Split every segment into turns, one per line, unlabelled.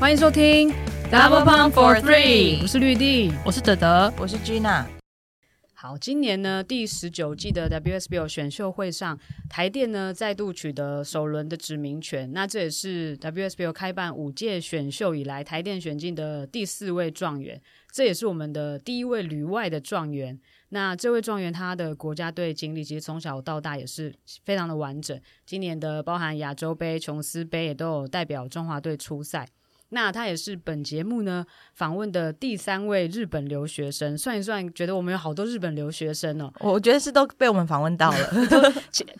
欢迎收听
Double Pump for Three，
我是绿地，
我是德德，
我是 Gina。
好，今年呢第十九季的 WSBL 选秀会上，台电呢再度取得首轮的指名权。那这也是 WSBL 开办五届选秀以来，台电选进的第四位状元，这也是我们的第一位旅外的状元。那这位状元他的国家队经历其实从小到大也是非常的完整。今年的包含亚洲杯、琼斯杯也都有代表中华队出赛。那他也是本节目呢访问的第三位日本留学生，算一算，觉得我们有好多日本留学生哦。
我觉得是都被我们访问到了，
都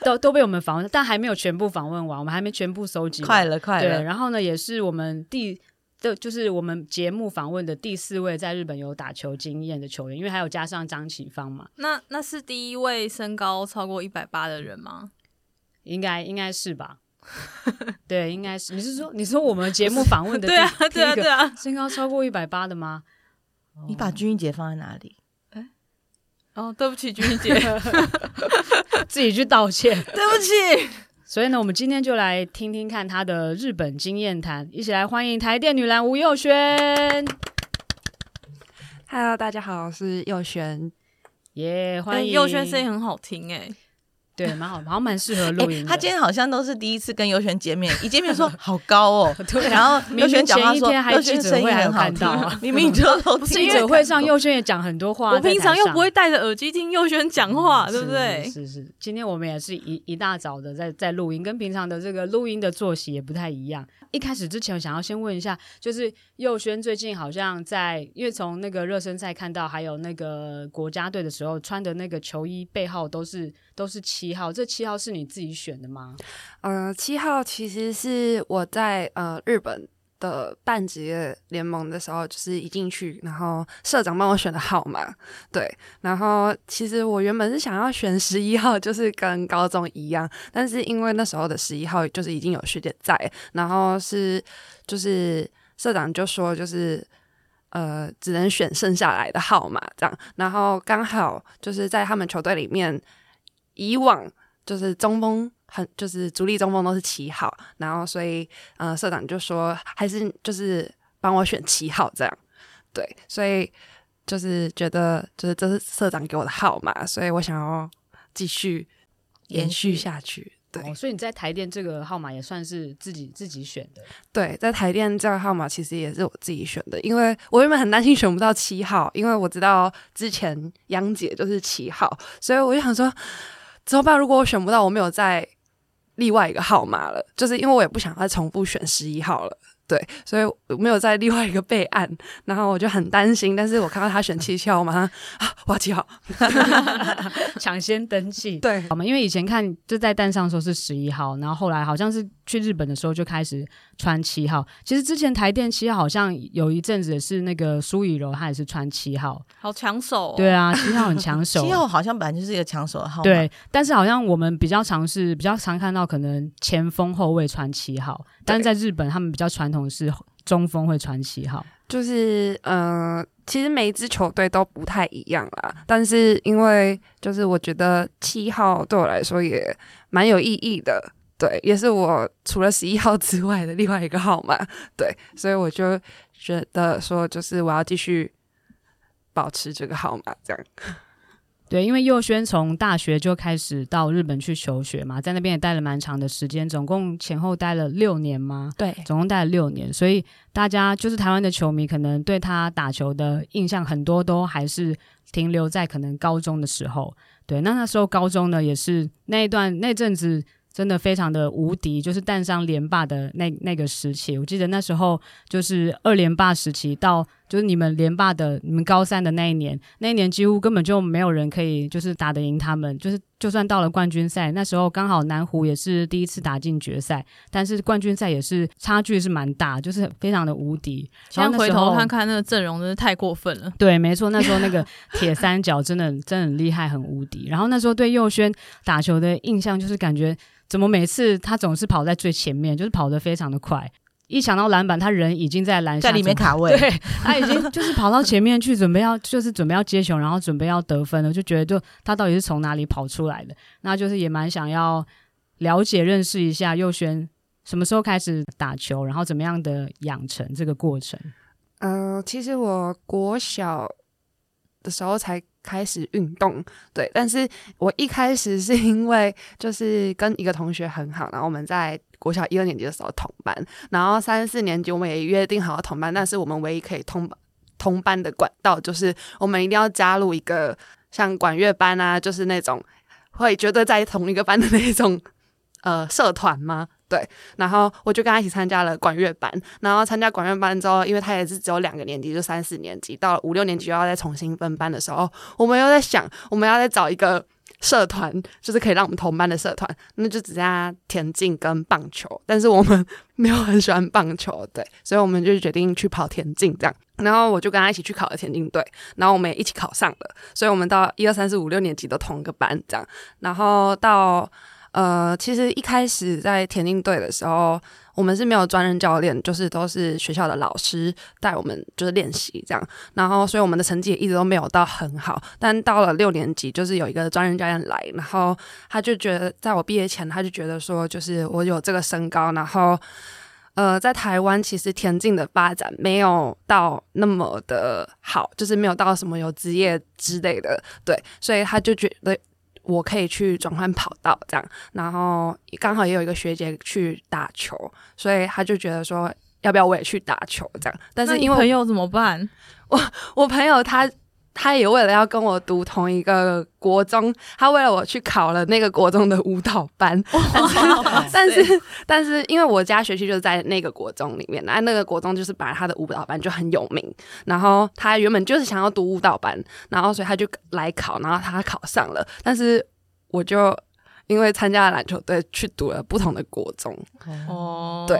都都被我们访问，但还没有全部访问完，我们还没全部收集。
快了，快了。
对，然后呢，也是我们第的，就是我们节目访问的第四位在日本有打球经验的球员，因为还有加上张启芳嘛。
那那是第一位身高超过一百八的人吗？
应该应该是吧。对，应该是你是说你说我们节目访问的第
对啊对啊对啊，
身高超过一百八的吗？
你把君怡姐放在哪里？
哎，哦，对不起，君怡姐，
自己去道歉，
对不起。
所以呢，我们今天就来听听看她的日本经验谈，一起来欢迎台电女篮吴又轩。
Hello，大家好，我是又轩，
耶、yeah，欢迎。
又轩声音很好听哎。
对，蛮好，好像蛮适合录音、欸。
他今天好像都是第一次跟又瑄见面，一见面说 好高哦。
对，
然后又瑄讲话说，
又瑄声音很好听。
明明就
记者会上，又瑄也讲很多话。
我平常又不会戴着耳机听又瑄讲话，对不对？
是是，是，今天我们也是一一大早的在在录音，跟平常的这个录音的作息也不太一样。一开始之前，我想要先问一下，就是佑轩最近好像在，因为从那个热身赛看到，还有那个国家队的时候穿的那个球衣背后都是都是七号，这七号是你自己选的吗？
呃，七号其实是我在呃日本的半职业联盟的时候，就是一进去，然后社长帮我选的号码，对，然后其实我原本是想要选十一号，就是跟高中一样，但是因为那时候的十一号就是已经有学姐在，然后是就是社长就说就是呃只能选剩下来的号码这样，然后刚好就是在他们球队里面，以往就是中锋。很就是主力中锋都是七号，然后所以呃社长就说还是就是帮我选七号这样，对，所以就是觉得就是这是社长给我的号码，所以我想要继续延续下去。对、
哦，所以你在台电这个号码也算是自己自己选的。
对，在台电这个号码其实也是我自己选的，因为我原本很担心选不到七号，因为我知道之前央姐就是七号，所以我就想说怎么办？如果我选不到，我没有再。另外一个号码了，就是因为我也不想再重复选十一号了，对，所以我没有在另外一个备案，然后我就很担心。但是我看到他选七号，我马上啊，我要七号，
抢先登记，
对，
好吗？因为以前看就在单上说是十一号，然后后来好像是去日本的时候就开始穿七号。其实之前台电七号好像有一阵子也是那个苏以柔，她也是穿七号，
好抢手哦。
对啊，七号很抢 手，
七号好像本来就是一个抢手的号码。
对，但是好像我们比较常是比较常看到可能前锋后卫穿七号，但是在日本他们比较传统是中锋会穿七号。
就是呃，其实每一支球队都不太一样啦，但是因为就是我觉得七号对我来说也蛮有意义的。对，也是我除了十一号之外的另外一个号码，对，所以我就觉得说，就是我要继续保持这个号码，这样。
对，因为佑轩从大学就开始到日本去求学嘛，在那边也待了蛮长的时间，总共前后待了六年嘛，
对，
总共待了六年，所以大家就是台湾的球迷，可能对他打球的印象很多都还是停留在可能高中的时候。对，那那时候高中呢，也是那一段那阵子。真的非常的无敌，就是诞生连霸的那那个时期，我记得那时候就是二连霸时期到。就是你们联霸的，你们高三的那一年，那一年几乎根本就没有人可以就是打得赢他们。就是就算到了冠军赛，那时候刚好南湖也是第一次打进决赛，但是冠军赛也是差距是蛮大，就是非常的无敌。
现在回头看看那个阵容，真是太过分了。
对，没错，那时候那个铁三角真的真的很厉害，很无敌。然后那时候对佑轩打球的印象就是感觉怎么每次他总是跑在最前面，就是跑得非常的快。一想到篮板，他人已经在篮下，
在里面卡位。
对，他已经就是跑到前面去，准备要就是准备要接球，然后准备要得分了，就觉得就他到底是从哪里跑出来的？那就是也蛮想要了解认识一下佑轩什么时候开始打球，然后怎么样的养成这个过程？
嗯、呃，其实我国小的时候才开始运动，对，但是我一开始是因为就是跟一个同学很好，然后我们在国小一二年级的时候同班，然后三四年级我们也约定好了同班，但是我们唯一可以同同班的管道就是我们一定要加入一个像管乐班啊，就是那种会觉得在同一个班的那种呃社团吗？对，然后我就跟他一起参加了管乐班，然后参加管乐班之后，因为他也是只有两个年级，就三四年级，到了五六年级又要再重新分班的时候，我们又在想，我们要再找一个社团，就是可以让我们同班的社团，那就只剩下田径跟棒球，但是我们没有很喜欢棒球，对，所以我们就决定去跑田径这样，然后我就跟他一起去考了田径队，然后我们也一起考上了，所以我们到一二三四五六年级都同一个班这样，然后到。呃，其实一开始在田径队的时候，我们是没有专任教练，就是都是学校的老师带我们，就是练习这样。然后，所以我们的成绩也一直都没有到很好。但到了六年级，就是有一个专任教练来，然后他就觉得，在我毕业前，他就觉得说，就是我有这个身高，然后呃，在台湾其实田径的发展没有到那么的好，就是没有到什么有职业之类的，对，所以他就觉得。我可以去转换跑道这样，然后刚好也有一个学姐去打球，所以他就觉得说，要不要我也去打球这样？但是因为
朋友怎么办？
我我朋友他。他也为了要跟我读同一个国中，他为了我去考了那个国中的舞蹈班。但是，但是，因为我家学区就是在那个国中里面，那那个国中就是本来他的舞蹈班就很有名。然后他原本就是想要读舞蹈班，然后所以他就来考，然后他考上了。但是我就因为参加了篮球队，去读了不同的国中。
哦，
对，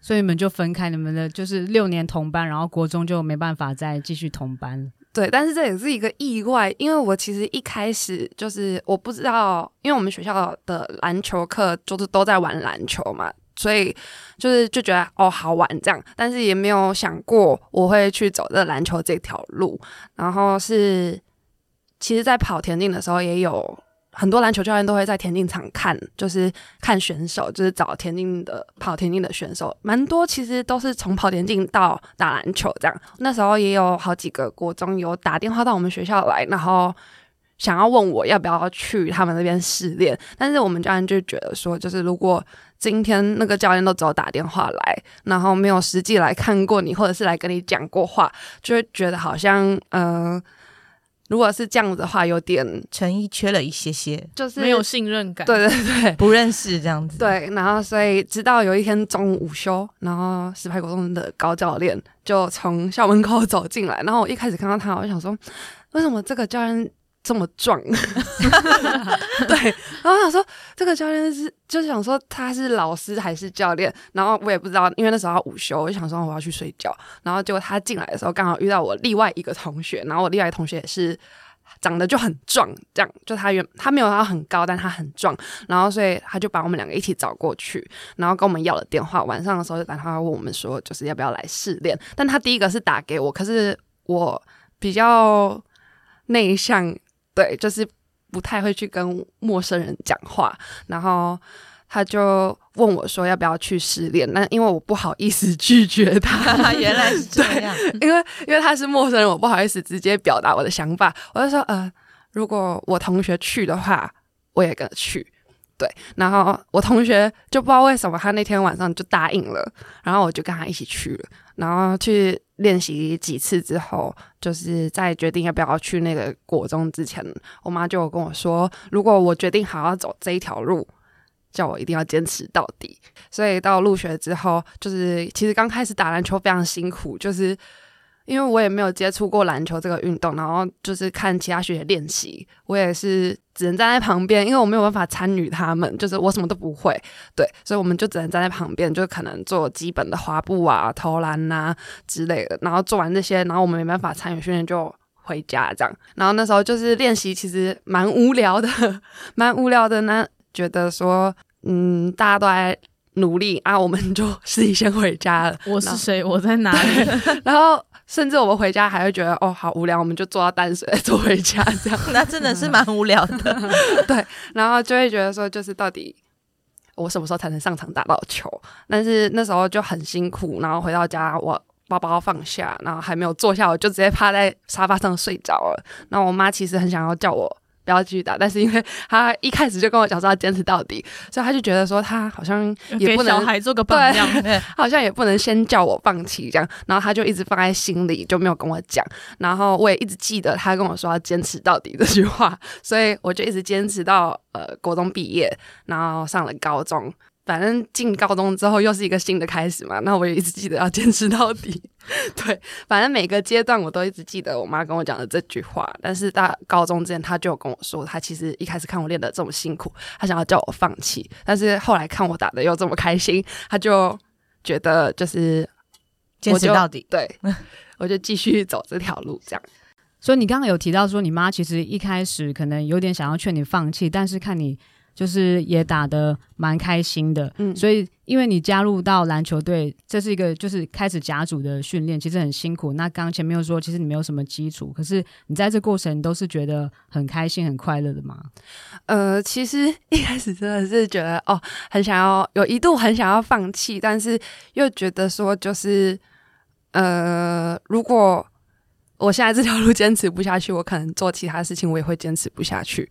所以你们就分开，你们的就是六年同班，然后国中就没办法再继续同班。
对，但是这也是一个意外，因为我其实一开始就是我不知道，因为我们学校的篮球课就是都在玩篮球嘛，所以就是就觉得哦好玩这样，但是也没有想过我会去走这篮球这条路。然后是，其实，在跑田径的时候也有。很多篮球教练都会在田径场看，就是看选手，就是找田径的跑田径的选手，蛮多其实都是从跑田径到打篮球这样。那时候也有好几个国中有打电话到我们学校来，然后想要问我要不要去他们那边试练，但是我们教练就觉得说，就是如果今天那个教练都只有打电话来，然后没有实际来看过你，或者是来跟你讲过话，就会觉得好像嗯。如果是这样子的话，有点
诚意缺了一些些，
就是
没有信任感。
对对对，
不认识这样子。
对，然后所以直到有一天中午午休，然后石牌国中的高教练就从校门口走进来，然后我一开始看到他，我就想说，为什么这个教练？这么壮，对，然后我想说这个教练是，就是想说他是老师还是教练，然后我也不知道，因为那时候要午休，我就想说我要去睡觉，然后结果他进来的时候刚好遇到我另外一个同学，然后我另外一个同学也是长得就很壮，这样就他原他没有他很高，但他很壮，然后所以他就把我们两个一起找过去，然后跟我们要了电话，晚上的时候就打电话问我们说就是要不要来试练，但他第一个是打给我，可是我比较内向。对，就是不太会去跟陌生人讲话，然后他就问我说要不要去失恋，那因为我不好意思拒绝他，
原来是 这样，
因为因为他是陌生人，我不好意思直接表达我的想法，我就说呃，如果我同学去的话，我也跟着去。对，然后我同学就不知道为什么，他那天晚上就答应了，然后我就跟他一起去了，然后去练习几次之后，就是在决定要不要去那个国中之前，我妈就跟我说，如果我决定好要走这一条路，叫我一定要坚持到底。所以到入学之后，就是其实刚开始打篮球非常辛苦，就是。因为我也没有接触过篮球这个运动，然后就是看其他学姐练习，我也是只能站在旁边，因为我没有办法参与他们，就是我什么都不会，对，所以我们就只能站在旁边，就可能做基本的滑步啊、投篮啊之类的，然后做完这些，然后我们没办法参与训练就回家这样。然后那时候就是练习，其实蛮无聊的，蛮无聊的呢，觉得说，嗯，大家都在努力啊，我们就自己先回家了。
我是谁？我在哪里？
然后。甚至我们回家还会觉得哦，好无聊，我们就坐到淡水坐回家这样。
那真的是蛮无聊的，
对。然后就会觉得说，就是到底我什么时候才能上场打到球？但是那时候就很辛苦，然后回到家我包包放下，然后还没有坐下，我就直接趴在沙发上睡着了。然后我妈其实很想要叫我。不要继续打，但是因为他一开始就跟我讲说要坚持到底，所以他就觉得说他好像也不能
给小孩做个榜样，
对，好像也不能先叫我放弃这样，然后他就一直放在心里，就没有跟我讲。然后我也一直记得他跟我说要坚持到底这句话，所以我就一直坚持到呃国中毕业，然后上了高中。反正进高中之后又是一个新的开始嘛，那我也一直记得要坚持到底。对，反正每个阶段我都一直记得我妈跟我讲的这句话。但是到高中之前，她就有跟我说，她其实一开始看我练得这么辛苦，她想要叫我放弃。但是后来看我打的又这么开心，她就觉得就是
坚持到底。
对，我就继续走这条路，这样。
所以你刚刚有提到说，你妈其实一开始可能有点想要劝你放弃，但是看你。就是也打得蛮开心的，嗯，所以因为你加入到篮球队，这是一个就是开始甲组的训练，其实很辛苦。那刚刚前面又说，其实你没有什么基础，可是你在这过程都是觉得很开心、很快乐的吗？
呃，其实一开始真的是觉得哦，很想要，有一度很想要放弃，但是又觉得说，就是呃，如果我现在这条路坚持不下去，我可能做其他事情我也会坚持不下去。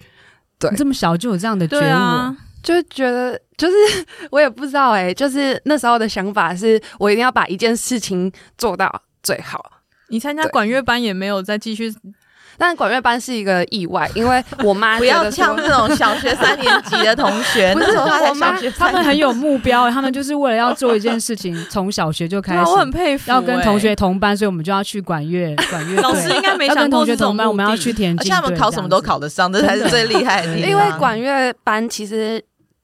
对，你
这么小就有这样的觉悟，
啊、
就觉得就是 我也不知道哎、欸，就是那时候的想法是我一定要把一件事情做到最好。
你参加管乐班也没有再继续。
但管乐班是一个意外，因为我妈
不要像这种小学三年级的同学，
不是我妈，
他们很有目标，他们就是为了要做一件事情，从小学就开始。
我很佩服，
要跟同学同班，所以我们就要去管乐，管乐。
老师应该没想
过同学同班，我们要去田径。
而且他们考什么都考得上，这才是最厉害的。
因为管乐班其实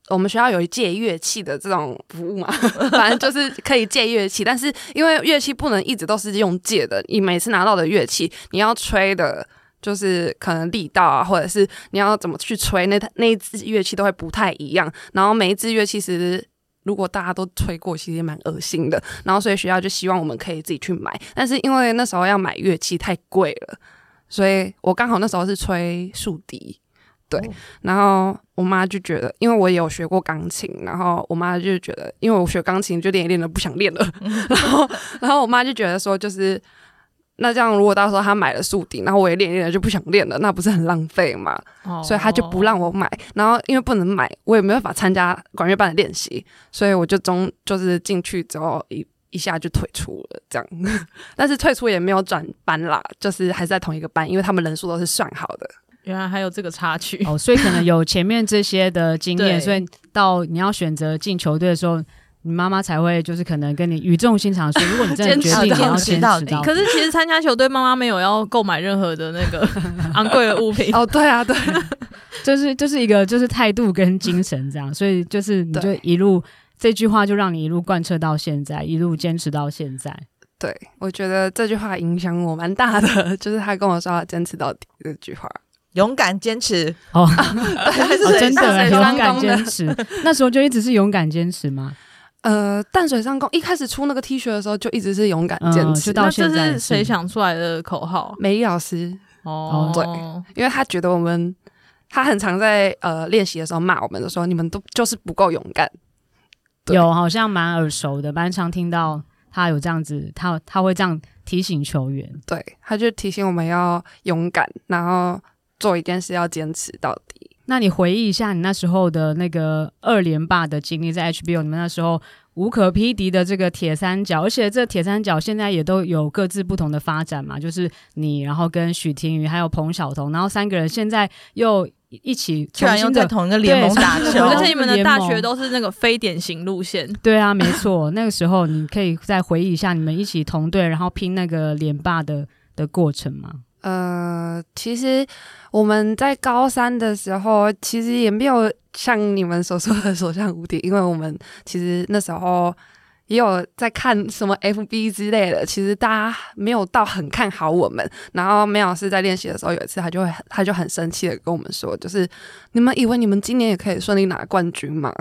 我们学校有一借乐器的这种服务嘛，反正就是可以借乐器，但是因为乐器不能一直都是用借的，你每次拿到的乐器，你要吹的。就是可能力道啊，或者是你要怎么去吹，那那一支乐器都会不太一样。然后每一支乐器其实如果大家都吹过，其实也蛮恶心的。然后所以学校就希望我们可以自己去买，但是因为那时候要买乐器太贵了，所以我刚好那时候是吹竖笛，对。然后我妈就觉得，因为我也有学过钢琴，然后我妈就觉得，因为我学钢琴就练一练的不想练了，然后 然后我妈就觉得说就是。那这样，如果到时候他买了竖笛，然后我也练练了就不想练了，那不是很浪费吗？Oh. 所以他就不让我买。然后因为不能买，我也没办法参加管乐班的练习，所以我就中就是进去之后一一下就退出了这样。但是退出也没有转班啦，就是还是在同一个班，因为他们人数都是算好的。
原来还有这个插曲
哦，所以可能有前面这些的经验，所以到你要选择进球队的时候。你妈妈才会就是可能跟你语重心长说，如果你真的决定你要坚持到底，
可是其实参加球队，妈妈没有要购买任何的那个昂贵的物品。
哦，对啊，对，
就是就是一个就是态度跟精神这样，所以就是你就一路对这句话就让你一路贯彻到现在，一路坚持到现在。
对，我觉得这句话影响我蛮大的，就是他跟我说要坚持到底这句话，
勇敢坚持
哦，真的勇敢坚持，那时候就一直是勇敢坚持吗？
呃，淡水上工一开始出那个 T 恤的时候，就一直是勇敢坚持。
嗯、到现在
那这是谁想出来的口号？
美丽老师
哦，
对，因为他觉得我们，他很常在呃练习的时候骂我们的时候，你们都就是不够勇敢。
有，好像蛮耳熟的，蛮常听到他有这样子，他他会这样提醒球员。
对，他就提醒我们要勇敢，然后做一件事要坚持到底。
那你回忆一下你那时候的那个二连霸的经历，在 HBO 你们那时候无可匹敌的这个铁三角，而且这铁三角现在也都有各自不同的发展嘛，就是你，然后跟许廷宇还有彭晓彤，然后三个人现在又一起
居然又在同一个联盟打球，
而且 你们的大学都是那个非典型路线。
对啊，没错，那个时候你可以再回忆一下你们一起同队，然后拼那个连霸的的过程吗？
呃，其实我们在高三的时候，其实也没有像你们所说的所向无敌，因为我们其实那时候也有在看什么 FB 之类的，其实大家没有到很看好我们。然后梅老师在练习的时候，有一次他就会他就很生气的跟我们说，就是你们以为你们今年也可以顺利拿冠军吗？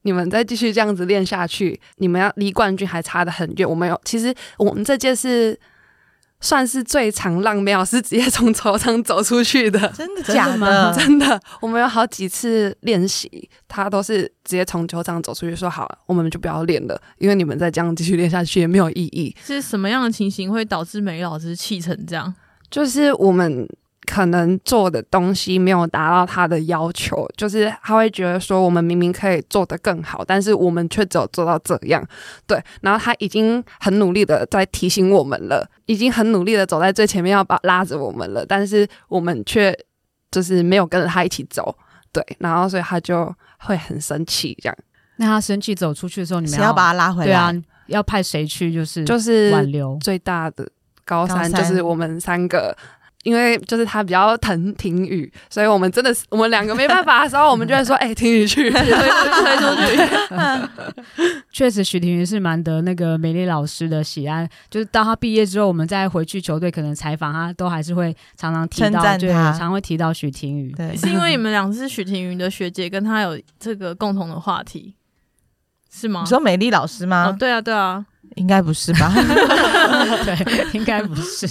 你们再继续这样子练下去，你们要离冠军还差得很远。我们有，其实我们这届是。算是最长让梅老师直接从球场走出去的。
真的假的？真的，
真的，我们有好几次练习，他都是直接从球场走出去，说好了，我们就不要练了，因为你们再这样继续练下去也没有意义。
是什么样的情形会导致梅老师气成这样？
就是我们。可能做的东西没有达到他的要求，就是他会觉得说我们明明可以做得更好，但是我们却只有做到这样。对，然后他已经很努力的在提醒我们了，已经很努力的走在最前面要把拉着我们了，但是我们却就是没有跟着他一起走。对，然后所以他就会很生气这样。
那他生气走出去的时候，你们
要把他拉回来？
对啊，要派谁去？就是
就是
挽留
最大的高三，就是我们三个。因为就是他比较疼婷雨，所以我们真的是我们两个没办法的时候，我们就会说：“哎、欸，婷雨去，推出去。”
确实，许婷雨是蛮得那个美丽老师的喜爱。就是当他毕业之后，我们再回去球队可能采访他，都还是会常常提到，对，常会提到许婷雨。
对，是因为你们俩是许婷雨的学姐，跟他有这个共同的话题，是吗？
你说美丽老师吗？
哦，对啊，对啊。
应该不是吧？
对，应该不是。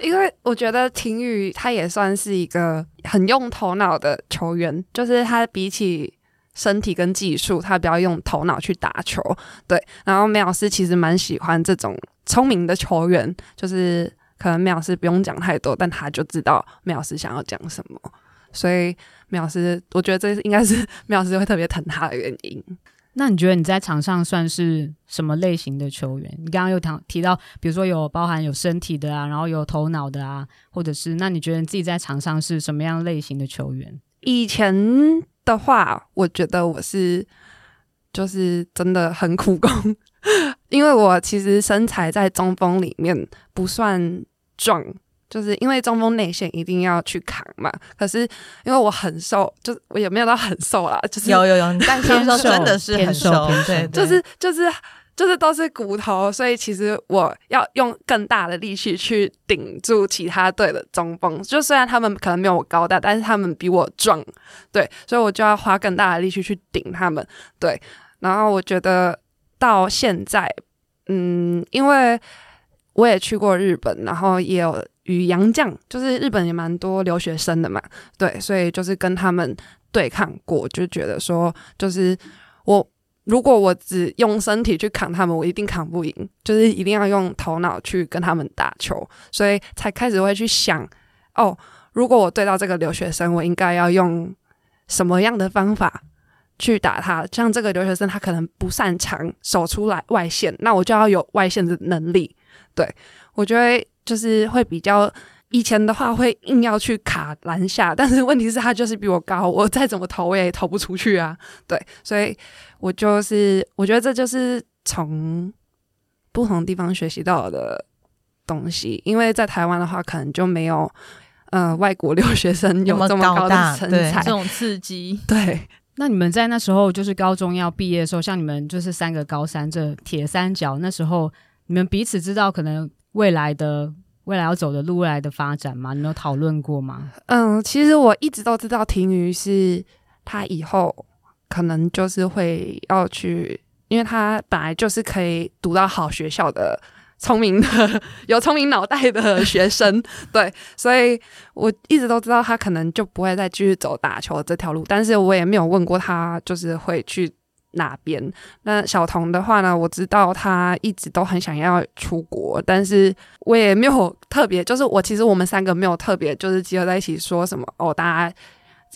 因为我觉得婷宇他也算是一个很用头脑的球员，就是他比起身体跟技术，他比较用头脑去打球。对，然后梅老师其实蛮喜欢这种聪明的球员，就是可能梅老师不用讲太多，但他就知道梅老师想要讲什么。所以梅老师，我觉得这应该是梅老师会特别疼他的原因。
那你觉得你在场上算是什么类型的球员？你刚刚有提提到，比如说有包含有身体的啊，然后有头脑的啊，或者是那你觉得你自己在场上是什么样类型的球员？
以前的话，我觉得我是就是真的很苦工，因为我其实身材在中锋里面不算壮。就是因为中锋内线一定要去扛嘛，可是因为我很瘦，就是我也没有到很瘦啦，就是
有有有，但是说真的是很瘦，对，
就是就是就是都是骨头，所以其实我要用更大的力气去顶住其他队的中锋，就虽然他们可能没有我高大，但是他们比我壮，对，所以我就要花更大的力气去顶他们，对，然后我觉得到现在，嗯，因为我也去过日本，然后也有。与洋将，就是日本也蛮多留学生的嘛，对，所以就是跟他们对抗过，就觉得说，就是我如果我只用身体去扛他们，我一定扛不赢，就是一定要用头脑去跟他们打球，所以才开始会去想，哦，如果我对到这个留学生，我应该要用什么样的方法去打他？像这个留学生，他可能不擅长守出来外线，那我就要有外线的能力，对，我觉得。就是会比较以前的话会硬要去卡篮下，但是问题是他就是比我高，我再怎么投我也投不出去啊。对，所以我就是我觉得这就是从不同地方学习到的东西，因为在台湾的话可能就没有呃外国留学生有这么高的身材，
这种刺激。
对，
那你们在那时候就是高中要毕业的时候，像你们就是三个高三这铁三角，那时候你们彼此知道可能。未来的未来要走的路，未来的发展吗？你有讨论过吗？
嗯，其实我一直都知道婷瑜是他以后可能就是会要去，因为他本来就是可以读到好学校的聪明的 有聪明脑袋的学生，对，所以我一直都知道他可能就不会再继续走打球这条路，但是我也没有问过他，就是会去。哪边？那小童的话呢？我知道他一直都很想要出国，但是我也没有特别，就是我其实我们三个没有特别，就是集合在一起说什么哦，大家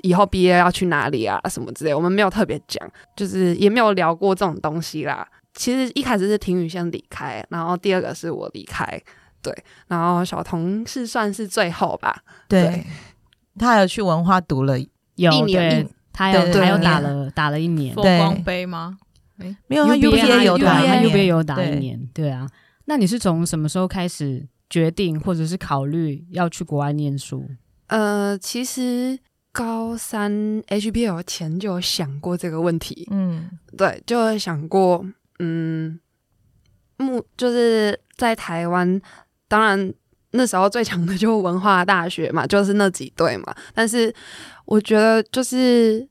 以后毕业要去哪里啊什么之类，我们没有特别讲，就是也没有聊过这种东西啦。其实一开始是婷宇先离开，然后第二个是我离开，对，然后小童是算是最后吧。
对，对他还有去文化读了
有
一年。
他有他有打了打了一年
风光杯吗？
欸、没有，他 UBA 有打，
他 UBA 有打一年。对啊，那你是从什么时候开始决定或者是考虑要去国外念书？
呃，其实高三 HBL 前就有想过这个问题。嗯，对，就有想过，嗯，目就是在台湾，当然那时候最强的就是文化大学嘛，就是那几队嘛，但是。我觉得就是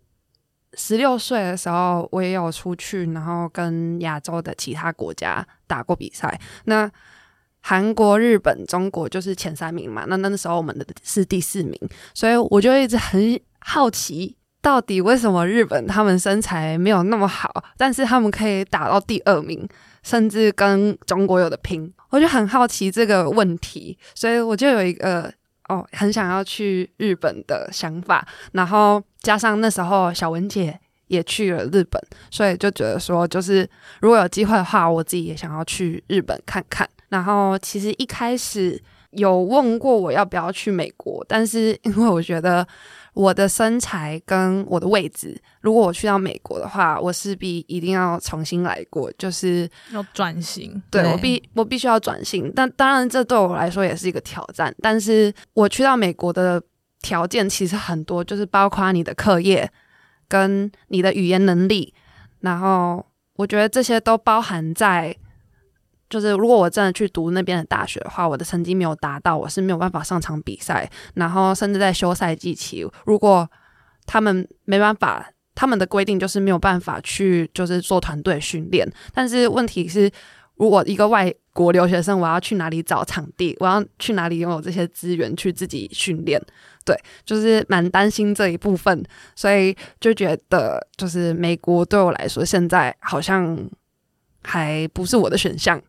十六岁的时候，我也有出去，然后跟亚洲的其他国家打过比赛。那韩国、日本、中国就是前三名嘛，那那时候我们的是第四名，所以我就一直很好奇，到底为什么日本他们身材没有那么好，但是他们可以打到第二名，甚至跟中国有的拼，我就很好奇这个问题，所以我就有一个哦，很想要去日本的想法，然后加上那时候小文姐也去了日本，所以就觉得说，就是如果有机会的话，我自己也想要去日本看看。然后其实一开始有问过我要不要去美国，但是因为我觉得我的身材跟我的位置，如果我去到美国的话，我势必一定要重新来过，就是
要转型。
对，对我必我必须要转型，但当然这对我来说也是一个挑战。但是我去到美国的条件其实很多，就是包括你的课业跟你的语言能力，然后我觉得这些都包含在。就是如果我真的去读那边的大学的话，我的成绩没有达到，我是没有办法上场比赛。然后甚至在休赛季期，如果他们没办法，他们的规定就是没有办法去就是做团队训练。但是问题是，如果一个外国留学生，我要去哪里找场地？我要去哪里拥有这些资源去自己训练？对，就是蛮担心这一部分，所以就觉得就是美国对我来说现在好像还不是我的选项。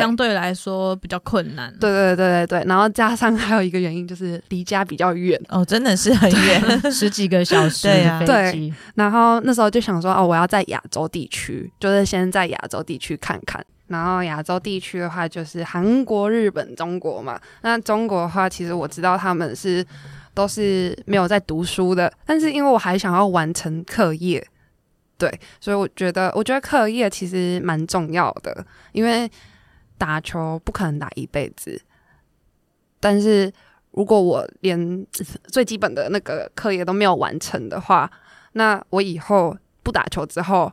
相对来说比较困难，
对对对对对，然后加上还有一个原因就是离家比较远
哦，真的是很远，
十几个小时的飞机。
对，然后那时候就想说哦，我要在亚洲地区，就是先在亚洲地区看看。然后亚洲地区的话，就是韩国、日本、中国嘛。那中国的话，其实我知道他们是都是没有在读书的，但是因为我还想要完成课业，对，所以我觉得我觉得课业其实蛮重要的，因为。打球不可能打一辈子，但是如果我连 最基本的那个课业都没有完成的话，那我以后不打球之后，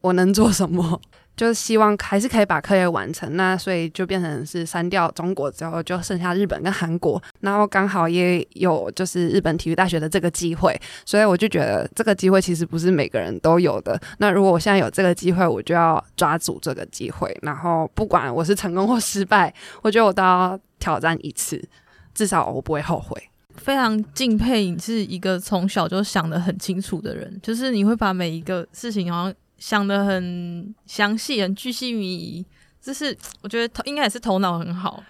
我能做什么？就是希望还是可以把课业完成，那所以就变成是删掉中国之后，就剩下日本跟韩国，然后刚好也有就是日本体育大学的这个机会，所以我就觉得这个机会其实不是每个人都有的。那如果我现在有这个机会，我就要抓住这个机会，然后不管我是成功或失败，我觉得我都要挑战一次，至少我不会后悔。
非常敬佩你是一个从小就想得很清楚的人，就是你会把每一个事情好像。想得很详细，很巨细靡遗，就是 我觉得头应该也是头脑很好。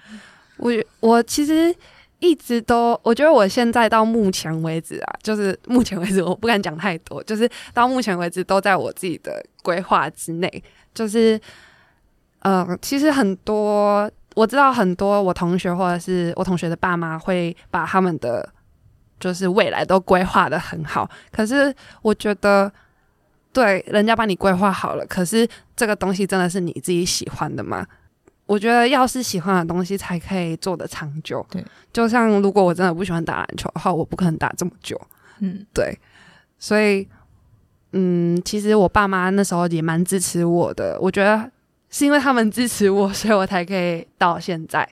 我我其实一直都，我觉得我现在到目前为止啊，就是目前为止我不敢讲太多，就是到目前为止都在我自己的规划之内。就是，呃，其实很多我知道很多我同学或者是我同学的爸妈会把他们的就是未来都规划得很好，可是我觉得。对，人家帮你规划好了，可是这个东西真的是你自己喜欢的吗？我觉得要是喜欢的东西才可以做得长久。
对，
就像如果我真的不喜欢打篮球的话，我不可能打这么久。
嗯，
对，所以，嗯，其实我爸妈那时候也蛮支持我的。我觉得是因为他们支持我，所以我才可以到现在。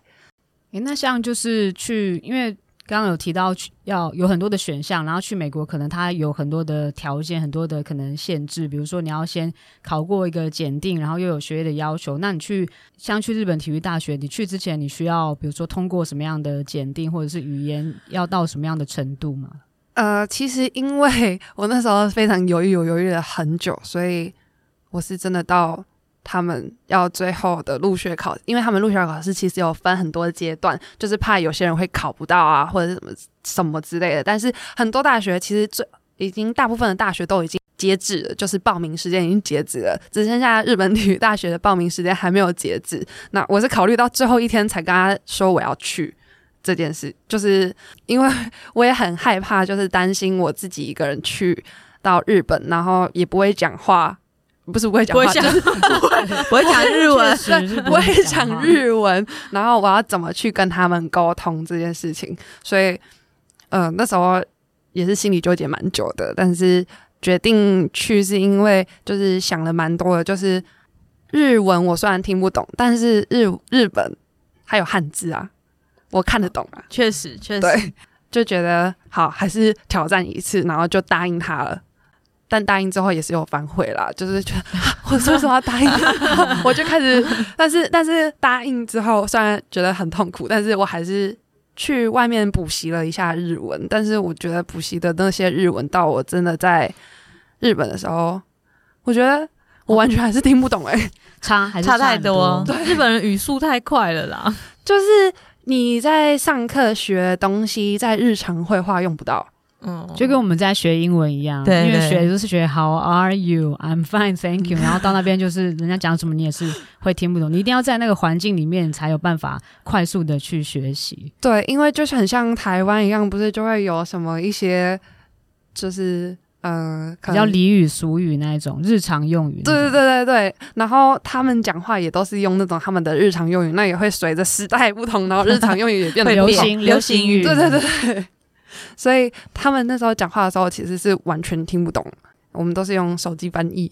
诶，那像就是去，因为。刚刚有提到要有很多的选项，然后去美国可能它有很多的条件，很多的可能限制，比如说你要先考过一个检定，然后又有学业的要求。那你去像去日本体育大学，你去之前你需要比如说通过什么样的检定，或者是语言要到什么样的程度吗？
呃，其实因为我那时候非常犹豫，犹豫了很久，所以我是真的到。他们要最后的入学考，因为他们入学考试其实有分很多阶段，就是怕有些人会考不到啊，或者什么什么之类的。但是很多大学其实最已经大部分的大学都已经截止了，就是报名时间已经截止了，只剩下日本体育大学的报名时间还没有截止。那我是考虑到最后一天才跟他说我要去这件事，就是因为我也很害怕，就是担心我自己一个人去到日本，然后也不会讲话。不是不会讲话，就是不会
不会讲日文，
对，不会讲日文。然后我要怎么去跟他们沟通这件事情？所以，嗯、呃，那时候也是心里纠结蛮久的。但是决定去是因为就是想了蛮多的，就是日文我虽然听不懂，但是日日本还有汉字啊，我看得懂啊。
确实，确实，
对，就觉得好，还是挑战一次，然后就答应他了。但答应之后也是有反悔啦，就是觉得 我说什么要答应，我就开始，但是但是答应之后，虽然觉得很痛苦，但是我还是去外面补习了一下日文。但是我觉得补习的那些日文，到我真的在日本的时候，我觉得我完全还是听不懂哎、欸，
差还是
差太多。
多
对，日本人语速太快了啦，
就是你在上课学东西，在日常会话用不到。
嗯，
就跟我们在学英文一样，
对，
因为学就是学 How are you? I'm fine, thank you。然后到那边就是人家讲什么你也是会听不懂，你一定要在那个环境里面才有办法快速的去学习。
对，因为就是很像台湾一样，不是就会有什么一些就是呃
比较俚语俗语那一种日常用语。
对对对对对，然后他们讲话也都是用那种他们的日常用语，那也会随着时代不同，然后日常用语也变得
流行流行语。
对对对对。所以他们那时候讲话的时候，其实是完全听不懂。我们都是用手机翻译。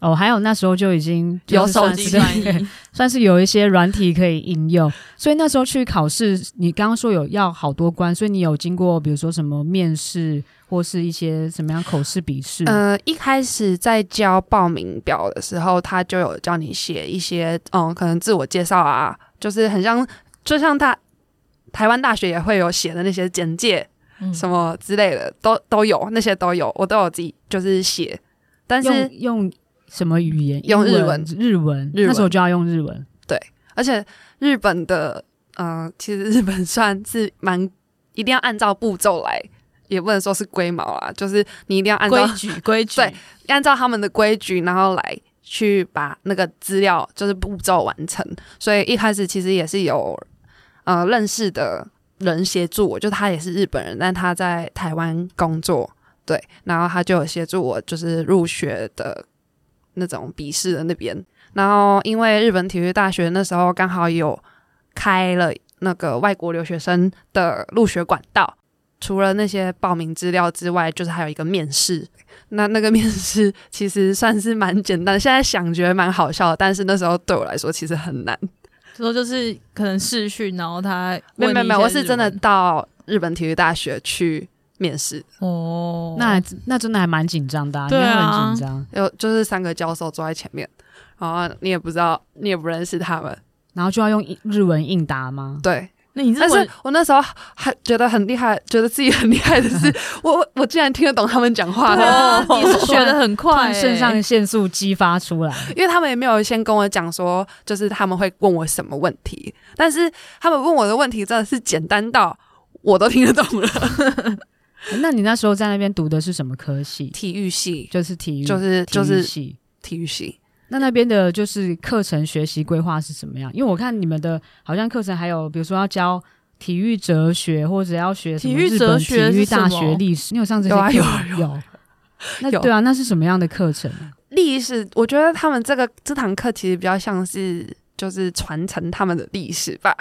哦，还有那时候就已经
有手机翻译，
算是有一些软体可以应用。所以那时候去考试，你刚刚说有要好多关，所以你有经过，比如说什么面试，或是一些什么样口试、笔试？
呃，一开始在交报名表的时候，他就有叫你写一些，嗯，可能自我介绍啊，就是很像，就像他。台湾大学也会有写的那些简介，什么之类的，嗯、都都有，那些都有，我都有自己就是写。但是
用，用什么语言？
用日文，
日文，日文。那时候就要用日文。
对，而且日本的，嗯、呃，其实日本算是蛮一定要按照步骤来，也不能说是龟毛啦，就是你一定要按照
规矩，规矩，
对，按照他们的规矩，然后来去把那个资料就是步骤完成。所以一开始其实也是有。呃，认识的人协助我，就他也是日本人，但他在台湾工作，对，然后他就有协助我，就是入学的那种笔试的那边。然后因为日本体育大学那时候刚好有开了那个外国留学生的入学管道，除了那些报名资料之外，就是还有一个面试。那那个面试其实算是蛮简单，现在想觉得蛮好笑，但是那时候对我来说其实很难。
说就是可能试训，然后他
没有没有没有，我是真的到日本体育大学去面试
哦。那那真的还蛮紧张的，啊，对啊，很紧张。
有就是三个教授坐在前面，然后你也不知道，你也不认识他们，
然后就要用日文应答吗？
对。
那你
但是我那时候还觉得很厉害，觉得自己很厉害的是，我我我竟然听得懂他们讲话。
哦，你是学的很快，
肾上腺素激发出来。
因为他们也没有先跟我讲说，就是他们会问我什么问题，但是他们问我的问题真的是简单到我都听得懂了。
那你那时候在那边读的是什么科系？
体育系，
就是体育，
就是就是
系
体育系。
那那边的就是课程学习规划是什么样？因为我看你们的好像课程还有，比如说要教体育哲学，或者要学体育哲学体育大学历史。你有上这些课？有有，有。那对啊，那是什么样的课程？
历史，我觉得他们这个这堂课其实比较像是就是传承他们的历史吧，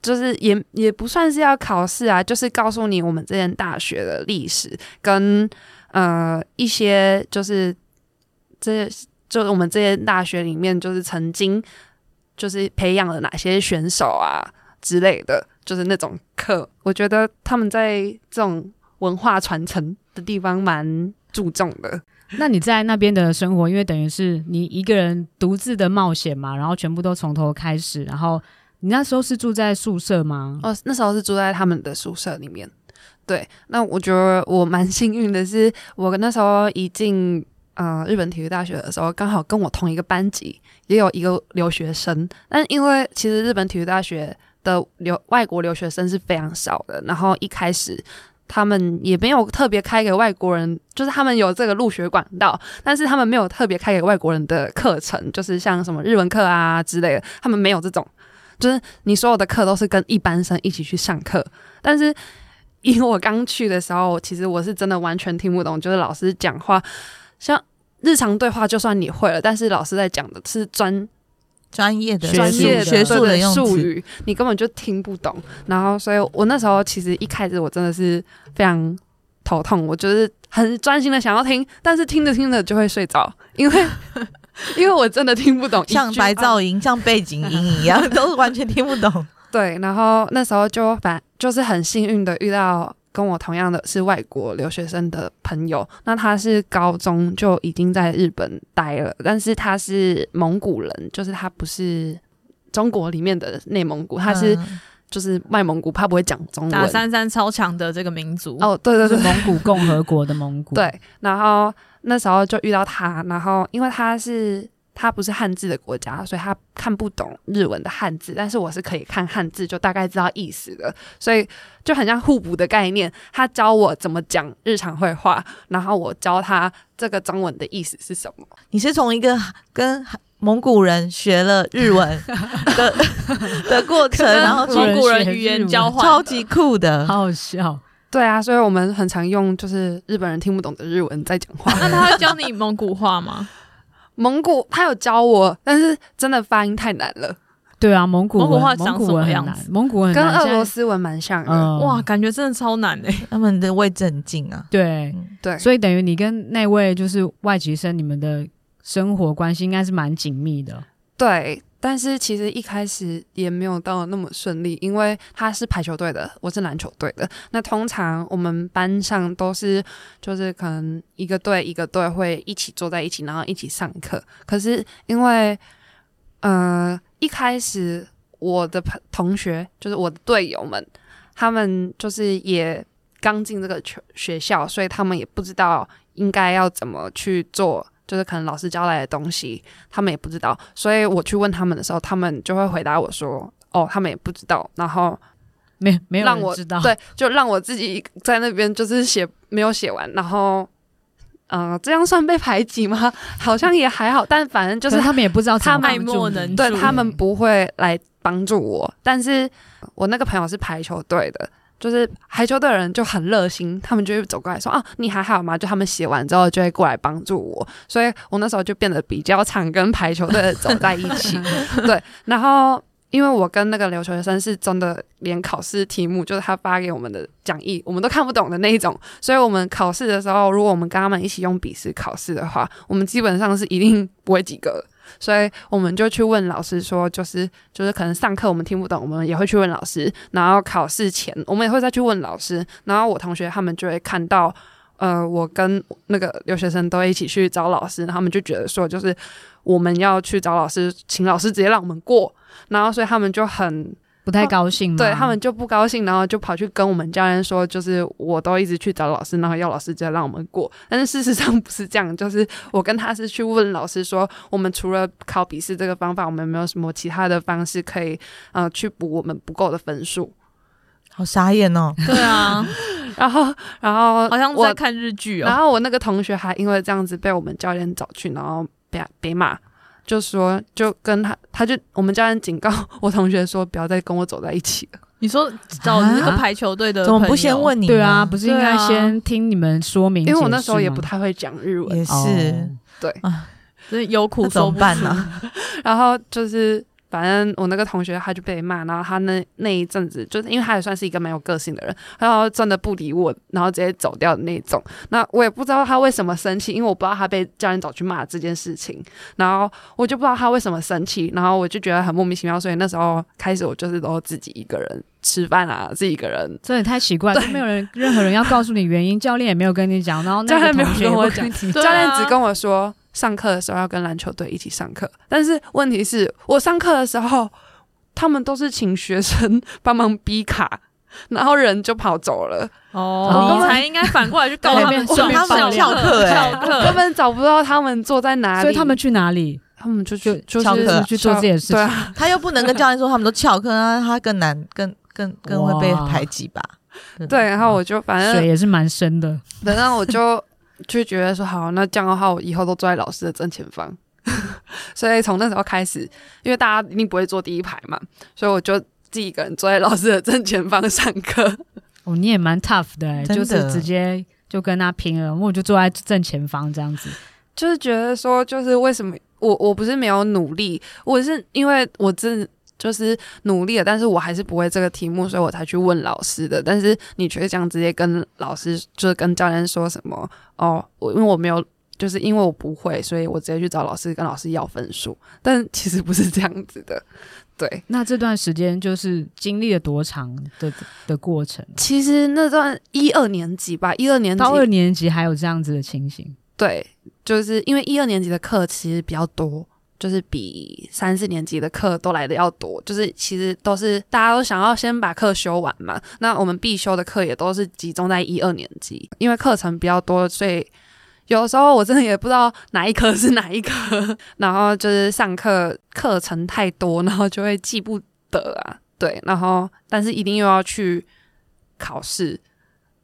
就是也也不算是要考试啊，就是告诉你我们这间大学的历史跟呃一些就是这。就是我们这些大学里面，就是曾经就是培养了哪些选手啊之类的，就是那种课。我觉得他们在这种文化传承的地方蛮注重的。
那你在那边的生活，因为等于是你一个人独自的冒险嘛，然后全部都从头开始。然后你那时候是住在宿舍吗？
哦，那时候是住在他们的宿舍里面。对，那我觉得我蛮幸运的是，我那时候一进。呃，日本体育大学的时候，刚好跟我同一个班级，也有一个留学生。但因为其实日本体育大学的留外国留学生是非常少的，然后一开始他们也没有特别开给外国人，就是他们有这个入学管道，但是他们没有特别开给外国人的课程，就是像什么日文课啊之类的，他们没有这种，就是你所有的课都是跟一般生一起去上课。但是 因为我刚去的时候，其实我是真的完全听不懂，就是老师讲话。像日常对话，就算你会了，但是老师在讲的是专
专业的、
专业的
学术的
术语，你根本就听不懂。然后，所以我那时候其实一开始我真的是非常头痛，我就是很专心的想要听，但是听着听着就会睡着，因为 因为我真的听不懂，
像白噪音、像背景音一样，都是完全听不懂。
对，然后那时候就反就是很幸运的遇到。跟我同样的是外国留学生的朋友，那他是高中就已经在日本待了，但是他是蒙古人，就是他不是中国里面的内蒙古，他是就是外蒙古，怕不会讲中文。
打三三超强的这个民族
哦，对对对，
蒙古共和国的蒙古。
对，然后那时候就遇到他，然后因为他是。他不是汉字的国家，所以他看不懂日文的汉字，但是我是可以看汉字，就大概知道意思的，所以就很像互补的概念。他教我怎么讲日常会话，然后我教他这个中文的意思是什么。
你是从一个跟蒙古人学了日文的的过程，然后
蒙古人语言交换，
超级酷的，
好好笑。
对啊，所以我们很常用就是日本人听不懂的日文在讲话。
那他会教你蒙古话吗？
蒙古他有教我，但是真的发音太难了。
对啊，蒙古
蒙古话长什么样子？蒙古文
跟俄罗斯文蛮像的。
嗯、
哇，感觉真的超难诶。
他们的位置很近啊。
对、
嗯、对，
所以等于你跟那位就是外籍生，你们的生活关系应该是蛮紧密的。
对。但是其实一开始也没有到那么顺利，因为他是排球队的，我是篮球队的。那通常我们班上都是就是可能一个队一个队会一起坐在一起，然后一起上课。可是因为呃一开始我的朋同学就是我的队友们，他们就是也刚进这个学学校，所以他们也不知道应该要怎么去做。就是可能老师教来的东西，他们也不知道，所以我去问他们的时候，他们就会回答我说：“哦，他们也不知道。”然后
没没有
让我
知道，
对，就让我自己在那边就是写没有写完，然后嗯、呃，这样算被排挤吗？好像也还好，但反正就是
他们也不知道他们
爱莫能助，
对，他们不会来帮助我，但是我那个朋友是排球队的。就是排球队的人就很热心，他们就会走过来说：“啊，你还好吗？”就他们写完之后就会过来帮助我，所以我那时候就变得比较常跟排球队的走在一起。对，然后因为我跟那个留学生是真的连考试题目，就是他发给我们的讲义，我们都看不懂的那一种，所以我们考试的时候，如果我们跟他们一起用笔试考试的话，我们基本上是一定不会及格。所以我们就去问老师说，就是就是可能上课我们听不懂，我们也会去问老师。然后考试前我们也会再去问老师。然后我同学他们就会看到，呃，我跟那个留学生都一起去找老师，他们就觉得说，就是我们要去找老师，请老师直接让我们过。然后所以他们就很。
不太高兴吗？
对，他们就不高兴，然后就跑去跟我们教练说，就是我都一直去找老师，然后要老师直接让我们过。但是事实上不是这样，就是我跟他是去问老师说，我们除了考笔试这个方法，我们有没有什么其他的方式可以呃去补我们不够的分数？
好傻眼哦！
对啊，
然后然后
好像在看日剧哦。
然后我那个同学还因为这样子被我们教练找去，然后被被骂。就说，就跟他，他就我们家人警告 我同学说，不要再跟我走在一起了。
你说找那个排球队的、啊，
怎么不先问你？
对啊，不是应该先听你们说明？
因为我那时候也不太会讲日文，
也是、
哦、
对
啊，所以有苦怎么
办呢。
然后就是。反正我那个同学他就被骂，然后他那那一阵子就是因为他也算是一个蛮有个性的人，然后真的不理我，然后直接走掉的那种。那我也不知道他为什么生气，因为我不知道他被教练找去骂这件事情，然后我就不知道他为什么生气，然后我就觉得很莫名其妙。所以那时候开始我就是都自己一个人吃饭啊，自己一个人，
真的太奇怪了，就没有人任何人要告诉你原因，教练也没有跟你讲，然后那个同学也没有跟我讲，
教练只跟我说上课的时候要跟篮球队一起上课，但是问题是我上课的时候。他们都是请学生帮忙逼卡，然后人就跑走了。
哦，你才应该反过来去告他们，说他们翘课，翘课，
根本找不到他们坐在哪里。
所以他们去哪里？
他们就去
就翘课去做这件事情。
他又不能跟教练说他们都翘课啊，他更难，更更更会被排挤吧？
对，然后我就反正
水也是蛮深的。
等到我就就觉得说好，那这样的话，我以后都坐在老师的正前方。所以从那时候开始，因为大家一定不会坐第一排嘛，所以我就自己一个人坐在老师的正前方上课。
哦，你也蛮 tough 的，欸，就是直接就跟他拼了，我就坐在正前方这样子。
就是觉得说，就是为什么我我不是没有努力，我是因为我真就是努力了，但是我还是不会这个题目，所以我才去问老师的。但是你却这样直接跟老师，就是跟教练说什么哦，我因为我没有。就是因为我不会，所以我直接去找老师跟老师要分数，但其实不是这样子的。对，
那这段时间就是经历了多长的的过程？
其实那段一二年级吧，一二年级
到二年级还有这样子的情形。
对，就是因为一二年级的课其实比较多，就是比三四年级的课都来的要多。就是其实都是大家都想要先把课修完嘛，那我们必修的课也都是集中在一二年级，因为课程比较多，所以。有时候我真的也不知道哪一科是哪一科，然后就是上课课程太多，然后就会记不得啊。对，然后但是一定又要去考试，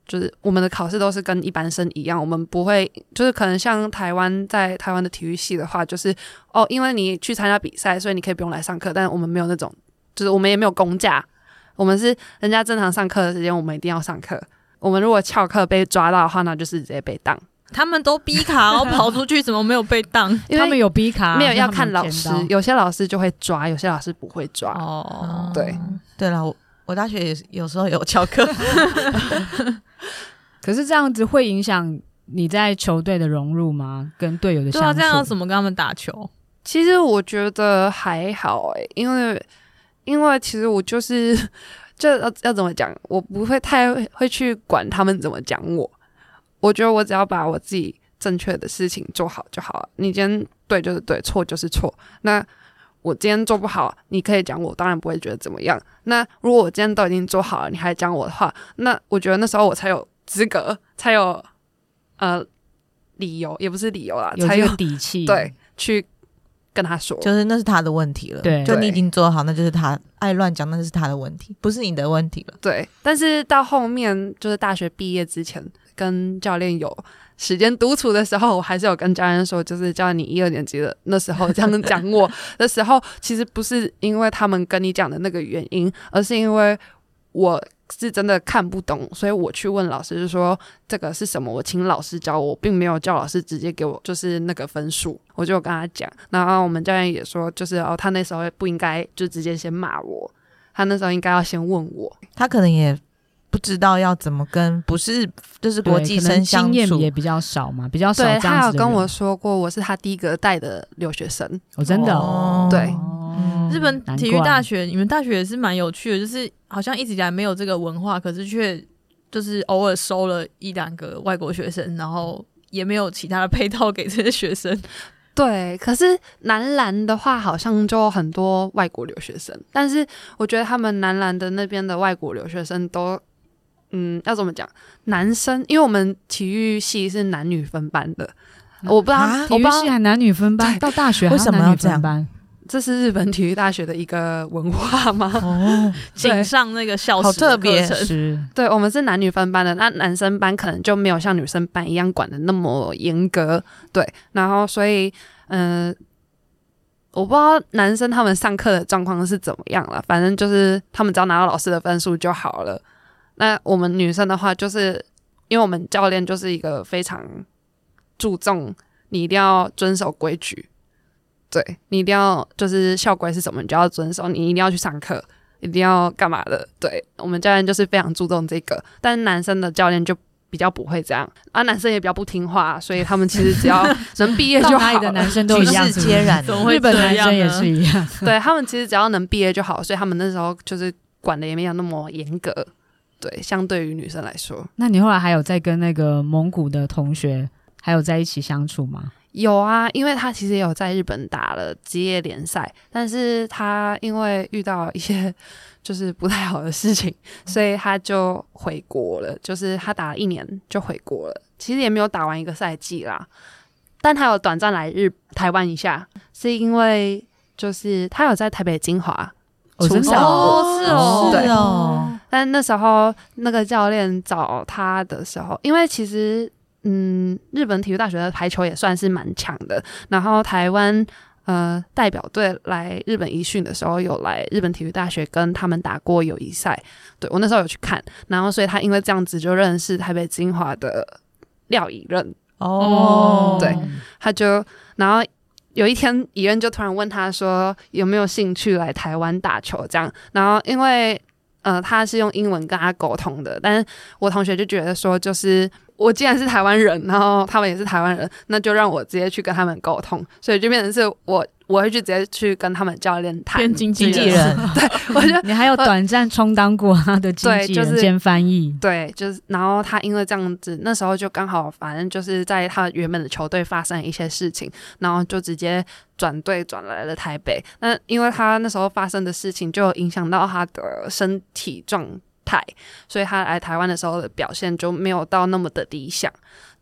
就是我们的考试都是跟一般生一样，我们不会就是可能像台湾在台湾的体育系的话，就是哦，因为你去参加比赛，所以你可以不用来上课，但是我们没有那种，就是我们也没有公假，我们是人家正常上课的时间，我们一定要上课。我们如果翘课被抓到的话，那就是直接被当。
他们都逼卡，然 后跑出去，怎么没有被当？
因为他们有逼卡，
没有要看老师。有些老师就会抓，有些老师不会抓。
哦，
对，
对了，我我大学也有时候有翘课，
可是这样子会影响你在球队的融入吗？跟队友的相处？
对啊，这样怎么跟他们打球？
其实我觉得还好诶、欸，因为因为其实我就是就要要怎么讲，我不会太会去管他们怎么讲我。我觉得我只要把我自己正确的事情做好就好了。你今天对就是对，错就是错。那我今天做不好，你可以讲我，当然不会觉得怎么样。那如果我今天都已经做好了，你还讲我的话，那我觉得那时候我才有资格，才有呃理由，也不是理由啦，
有
才有
底气，
对，去跟他说，
就是那是他的问题了。
对，
就你已经做好，那就是他爱乱讲，那是他的问题，不是你的问题了。
对，但是到后面就是大学毕业之前。跟教练有时间独处的时候，我还是有跟教练说，就是教你一二年级的那时候这样讲我的时候，其实不是因为他们跟你讲的那个原因，而是因为我是真的看不懂，所以我去问老师，就说这个是什么，我请老师教我，并没有叫老师直接给我就是那个分数，我就跟他讲，然后我们教练也说，就是哦，他那时候不应该就直接先骂我，他那时候应该要先问我，
他可能也。不知道要怎么跟不是就是国际生相处，
经验也比较少嘛，比较少。
对，他有跟我说过，我是他第一个带的留学生。
哦，真的哦。
对，
嗯、日本体育大学，你们大学也是蛮有趣的，就是好像一直以来没有这个文化，可是却就是偶尔收了一两个外国学生，然后也没有其他的配套给这些学生。
对，可是男篮的话，好像就很多外国留学生，但是我觉得他们男篮的那边的外国留学生都。嗯，要怎么讲？男生，因为我们体育系是男女分班的，我不知道，
啊、体育系还男女分班，到大学还
为什么要这样？
这是日本体育大学的一个文化吗？
哦，仅上那个校史
特别。
是，
对，我们是男女分班的，那男生班可能就没有像女生班一样管的那么严格，对，然后所以，嗯、呃，我不知道男生他们上课的状况是怎么样了，反正就是他们只要拿到老师的分数就好了。那我们女生的话，就是因为我们教练就是一个非常注重你一定要遵守规矩，对，你一定要就是校规是什么，你就要遵守，你一定要去上课，一定要干嘛的。对，我们教练就是非常注重这个，但男生的教练就比较不会这样，啊，男生也比较不听话，所以他们其实只要能毕业就好。
的男生都一样，
皆然，
日本男生也是一样。
对，他们其实只要能毕业就好，所以他们那时候就是管的也没有那么严格。对，相对于女生来说，
那你后来还有在跟那个蒙古的同学还有在一起相处吗？
有啊，因为他其实也有在日本打了职业联赛，但是他因为遇到一些 就是不太好的事情，所以他就回国了。就是他打了一年就回国了，其实也没有打完一个赛季啦。但他有短暂来日台湾一下，是因为就是他有在台北精华。
真的
哦，是哦，
对
哦。
但那时候那个教练找他的时候，因为其实嗯，日本体育大学的排球也算是蛮强的。然后台湾呃代表队来日本一训的时候，有来日本体育大学跟他们打过友谊赛。对，我那时候有去看，然后所以他因为这样子就认识台北精华的廖以任。
哦，
对，他就然后。有一天，怡恩就突然问他说：“有没有兴趣来台湾打球？”这样，然后因为呃他是用英文跟他沟通的，但是我同学就觉得说，就是我既然是台湾人，然后他们也是台湾人，那就让我直接去跟他们沟通，所以就变成是我。我会去直接去跟他们教练谈
经纪
人，人
对，我觉得
你还有短暂充当过他的经纪人兼翻译，
对，就是然后他因为这样子，那时候就刚好反正就是在他原本的球队发生一些事情，然后就直接转队转来了台北。那因为他那时候发生的事情，就影响到他的身体状态，所以他来台湾的时候的表现就没有到那么的理想。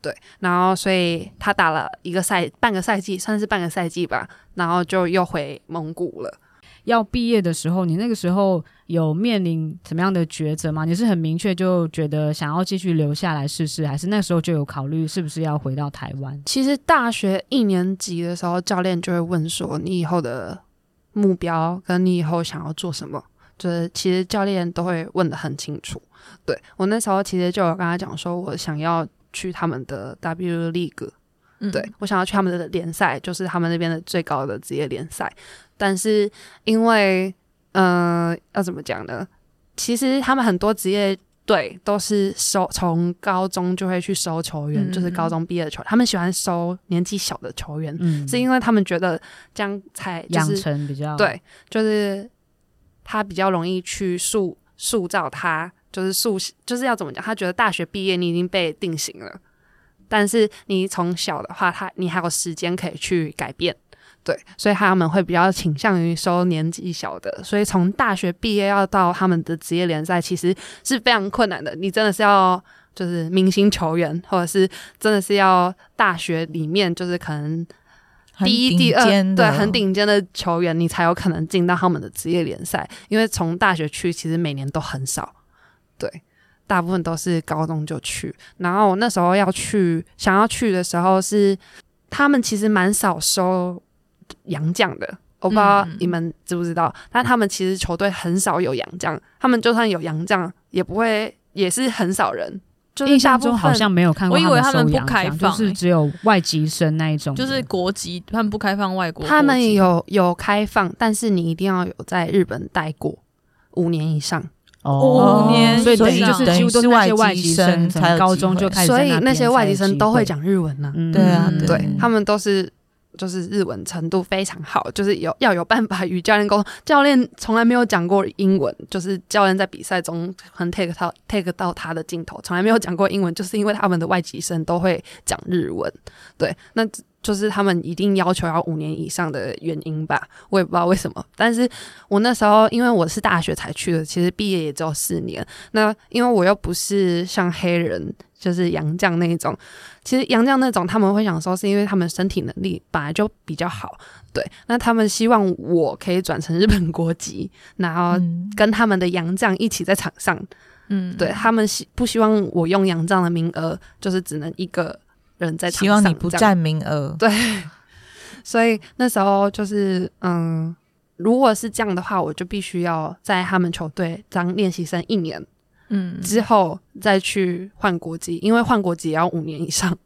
对，然后所以他打了一个赛，半个赛季，算是半个赛季吧，然后就又回蒙古了。
要毕业的时候，你那个时候有面临什么样的抉择吗？你是很明确就觉得想要继续留下来试试，还是那时候就有考虑是不是要回到台湾？
其实大学一年级的时候，教练就会问说你以后的目标跟你以后想要做什么，就是其实教练都会问的很清楚。对，我那时候其实就有跟他讲说，我想要。去他们的 W League，嗯，对，我想要去他们的联赛，就是他们那边的最高的职业联赛。但是因为，嗯、呃，要怎么讲呢？其实他们很多职业队都是收从高中就会去收球员，嗯、就是高中毕业的球员，他们喜欢收年纪小的球员，嗯，是因为他们觉得这样才
养成比较
对，就是他比较容易去塑塑造他。就是塑，就是要怎么讲？他觉得大学毕业你已经被定型了，但是你从小的话，他你还有时间可以去改变，对，所以他们会比较倾向于收年纪小的。所以从大学毕业要到他们的职业联赛，其实是非常困难的。你真的是要就是明星球员，或者是真的是要大学里面就是可能第一、第二，对，很顶尖的球员，你才有可能进到他们的职业联赛。因为从大学去，其实每年都很少。对，大部分都是高中就去，然后我那时候要去，想要去的时候是他们其实蛮少收洋将的，我不知道你们知不知道，嗯、但他们其实球队很少有洋将，他们就算有洋将，也不会，也是很少人。就是、
印象中好像没有看过，
我以为他们不开放，
就是只有外籍生那一种，
就是国籍，他们不开放外国。
他们有有开放，但是你一定要有在日本待过五年以上。
哦，
五年，
所以等于就是几乎都是那些外籍生，从高中就开始，
所以那些外籍生都会讲日文呢、啊。
对啊，
对，他们都是就是日文程度非常好，就是有要有办法与教练沟通。教练从来没有讲过英文，就是教练在比赛中很 take 到 take 到他的镜头，从来没有讲过英文，就是因为他们的外籍生都会讲日文。对，那。就是他们一定要求要五年以上的原因吧，我也不知道为什么。但是我那时候因为我是大学才去的，其实毕业也只有四年。那因为我又不是像黑人，就是洋将那一种。其实洋将那种他们会想说，是因为他们身体能力本来就比较好。对，那他们希望我可以转成日本国籍，然后跟他们的洋将一起在场上。嗯，对，他们希不希望我用洋将的名额，就是只能一个。人在场上，
希望你不占名额。
对，所以那时候就是，嗯，如果是这样的话，我就必须要在他们球队当练习生一年，嗯，之后再去换国籍，因为换国籍也要五年以上。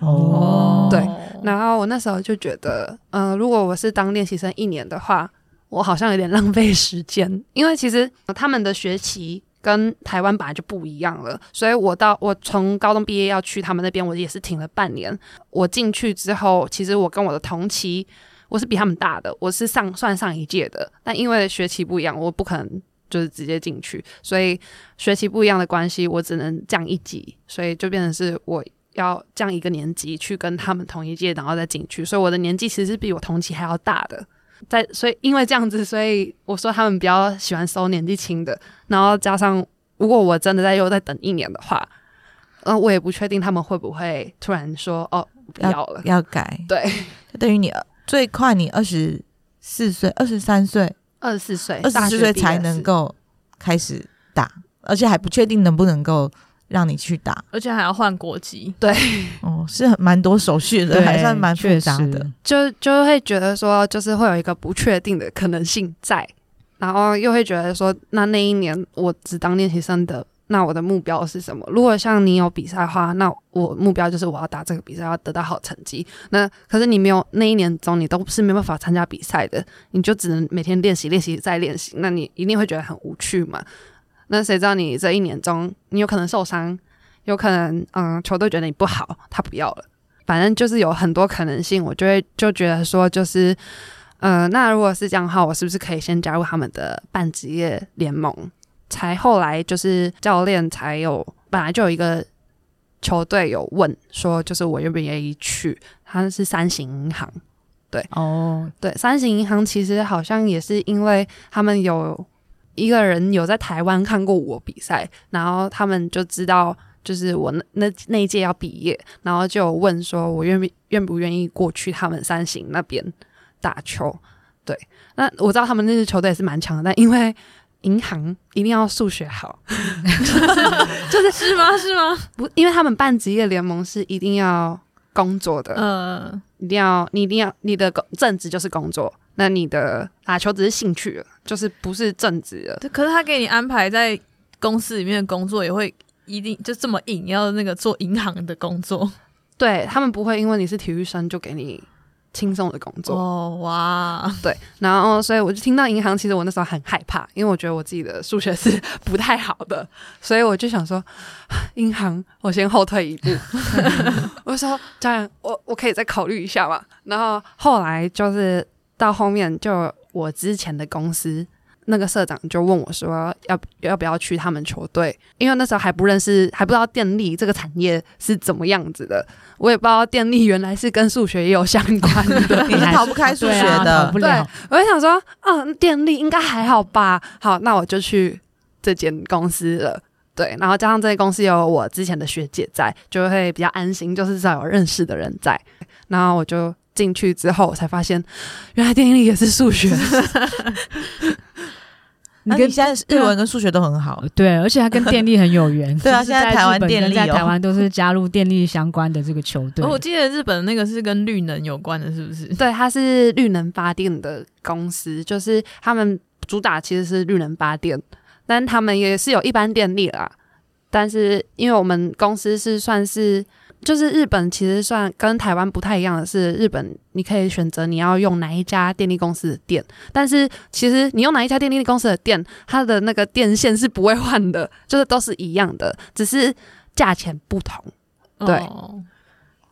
哦，
对。然后我那时候就觉得，嗯，如果我是当练习生一年的话，我好像有点浪费时间，因为其实他们的学期。跟台湾本来就不一样了，所以我到我从高中毕业要去他们那边，我也是停了半年。我进去之后，其实我跟我的同期，我是比他们大的，我是上算上一届的，但因为学期不一样，我不可能就是直接进去，所以学习不一样的关系，我只能降一级，所以就变成是我要降一个年级去跟他们同一届，然后再进去，所以我的年纪其实是比我同期还要大的。在，所以因为这样子，所以我说他们比较喜欢收年纪轻的，然后加上如果我真的在又再等一年的话，嗯、呃，我也不确定他们会不会突然说哦不要了。
要，要改，
对，
就等于你最快你二十四岁、二十三岁、
二十四岁、
二十四岁才能够开始打，而且还不确定能不能够。让你去打，
而且还要换国籍，
对，
哦，是蛮多手续的，还算蛮复杂的，
就就会觉得说，就是会有一个不确定的可能性在，然后又会觉得说，那那一年我只当练习生的，那我的目标是什么？如果像你有比赛的话，那我目标就是我要打这个比赛，要得到好成绩。那可是你没有那一年中，你都是没办法参加比赛的，你就只能每天练习、练习再练习，那你一定会觉得很无趣嘛。那谁知道你这一年中，你有可能受伤，有可能嗯球队觉得你不好，他不要了。反正就是有很多可能性，我就会就觉得说，就是呃，那如果是这样的话，我是不是可以先加入他们的半职业联盟？才后来就是教练才有，本来就有一个球队有问说，就是我愿不愿意去？他是三行银行，对
哦，
对，三行银行其实好像也是因为他们有一个人有在台湾看过我比赛，然后他们就知道。就是我那那那一届要毕业，然后就问说，我愿不愿不愿意过去他们三行那边打球？对，那我知道他们那支球队也是蛮强的，但因为银行一定要数学好，
就是是吗？是吗？
不，因为他们办职业联盟是一定要工作的，
嗯，
一定要你一定要你的工正职就是工作，那你的打球只是兴趣了，就是不是正职了。
可是他给你安排在公司里面的工作也会。一定就这么硬要那个做银行的工作，
对他们不会因为你是体育生就给你轻松的工作。
哦哇，
对，然后所以我就听到银行，其实我那时候很害怕，因为我觉得我自己的数学是 不太好的，所以我就想说 银行我先后退一步，我说教练我我可以再考虑一下嘛，然后后来就是到后面就我之前的公司。那个社长就问我说：“要要不要去他们球队？因为那时候还不认识，还不知道电力这个产业是怎么样子的。我也不知道电力原来是跟数学也有相关的，
你是逃不开数学的。
对，我就想说，嗯，电力应该还好吧？好，那我就去这间公司了。对，然后加上这间公司有我之前的学姐在，就会比较安心，就是至少有认识的人在。然后我就进去之后，我才发现原来电力也是数学。”
你跟现在日文跟数学都很好，
对，而且他跟电力很有缘。
对啊，现在台湾电力
在台湾都是加入电力相关的这个球队。
我记得日本那个是跟绿能有关的，是不是？
对，它是绿能发电的公司，就是他们主打其实是绿能发电，但他们也是有一般电力啦。但是因为我们公司是算是。就是日本其实算跟台湾不太一样的是，日本你可以选择你要用哪一家电力公司的电，但是其实你用哪一家电力公司的电，它的那个电线是不会换的，就是都是一样的，只是价钱不同。对，哦、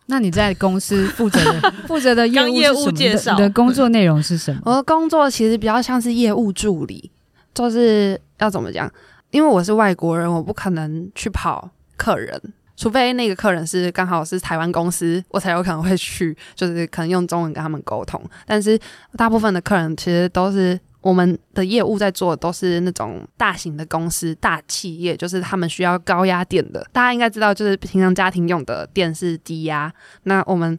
那你在公司负责的负责的业务
业务介绍，
你的工作内容是什么？
我的工作其实比较像是业务助理，就是要怎么讲？因为我是外国人，我不可能去跑客人。除非那个客人是刚好是台湾公司，我才有可能会去，就是可能用中文跟他们沟通。但是大部分的客人其实都是我们的业务在做，都是那种大型的公司、大企业，就是他们需要高压电的。大家应该知道，就是平常家庭用的电是低压，那我们。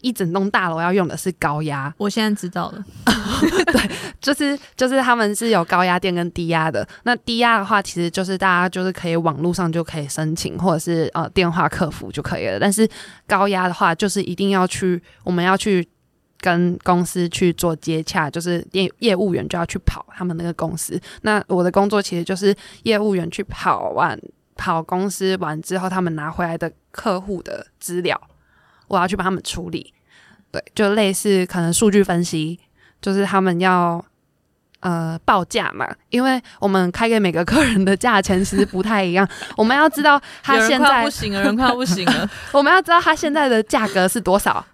一整栋大楼要用的是高压，
我现在知道了。
对，就是就是他们是有高压电跟低压的。那低压的话，其实就是大家就是可以网络上就可以申请，或者是呃电话客服就可以了。但是高压的话，就是一定要去，我们要去跟公司去做接洽，就是业业务员就要去跑他们那个公司。那我的工作其实就是业务员去跑完跑公司完之后，他们拿回来的客户的资料。我要去帮他们处理，对，就类似可能数据分析，就是他们要呃报价嘛，因为我们开给每个客人的价钱其实不太一样，我们要知道他现在
不行了，人快不行了，
我们要知道他现在的价格是多少，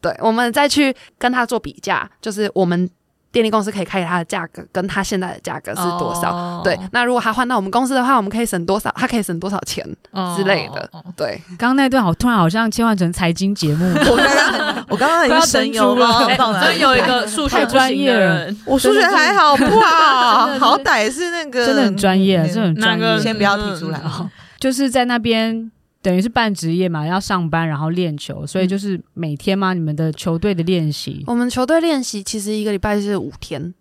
对，我们再去跟他做比价，就是我们。电力公司可以开给他的价格跟他现在的价格是多少？Oh. 对，那如果他换到我们公司的话，我们可以省多少？他可以省多少钱之类的？Oh. 对，
刚刚那段好突然，好像切换成财经节目。
我刚刚我刚刚已经神游了，
真有一个数学专业人，
我数学还好不好？好歹是那个
真的很专业，真的很专业。
先不要提出来，
就是在那边。等于是半职业嘛，要上班然后练球，所以就是每天吗？你们的球队的练习？
我们球队练习其实一个礼拜是五天，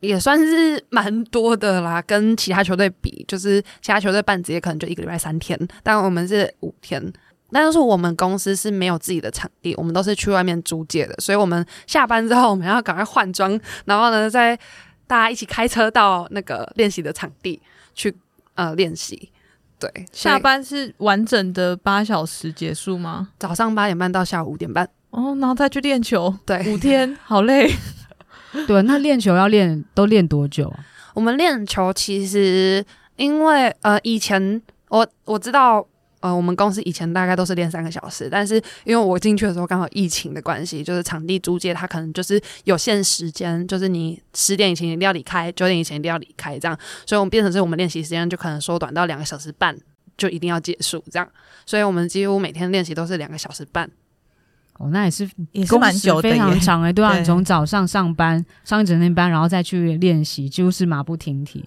也算是蛮多的啦。跟其他球队比，就是其他球队半职业可能就一个礼拜三天，但我们是五天。但是我们公司是没有自己的场地，我们都是去外面租借的，所以我们下班之后我们要赶快换装，然后呢再大家一起开车到那个练习的场地去呃练习。对，
下班是完整的八小时结束吗？
早上八点半到下午五点半。
哦，然后再去练球。
对，
五天 好累。
对，那练球要练都练多久啊？
我们练球其实因为呃以前我我知道呃，我们公司以前大概都是练三个小时，但是因为我进去的时候刚好疫情的关系，就是场地租借它可能就是有限时间，就是你十点以前一定要离开，九点以前一定要离开，这样，所以我们变成是我们练习时间就可能缩短到两个小时半就一定要结束这样，所以我们几乎每天练习都是两个小时半。
哦，那也是
也是蛮久的，
非常长哎、欸，对啊，你从早上上班上一整天班，然后再去练习，几乎是马不停蹄。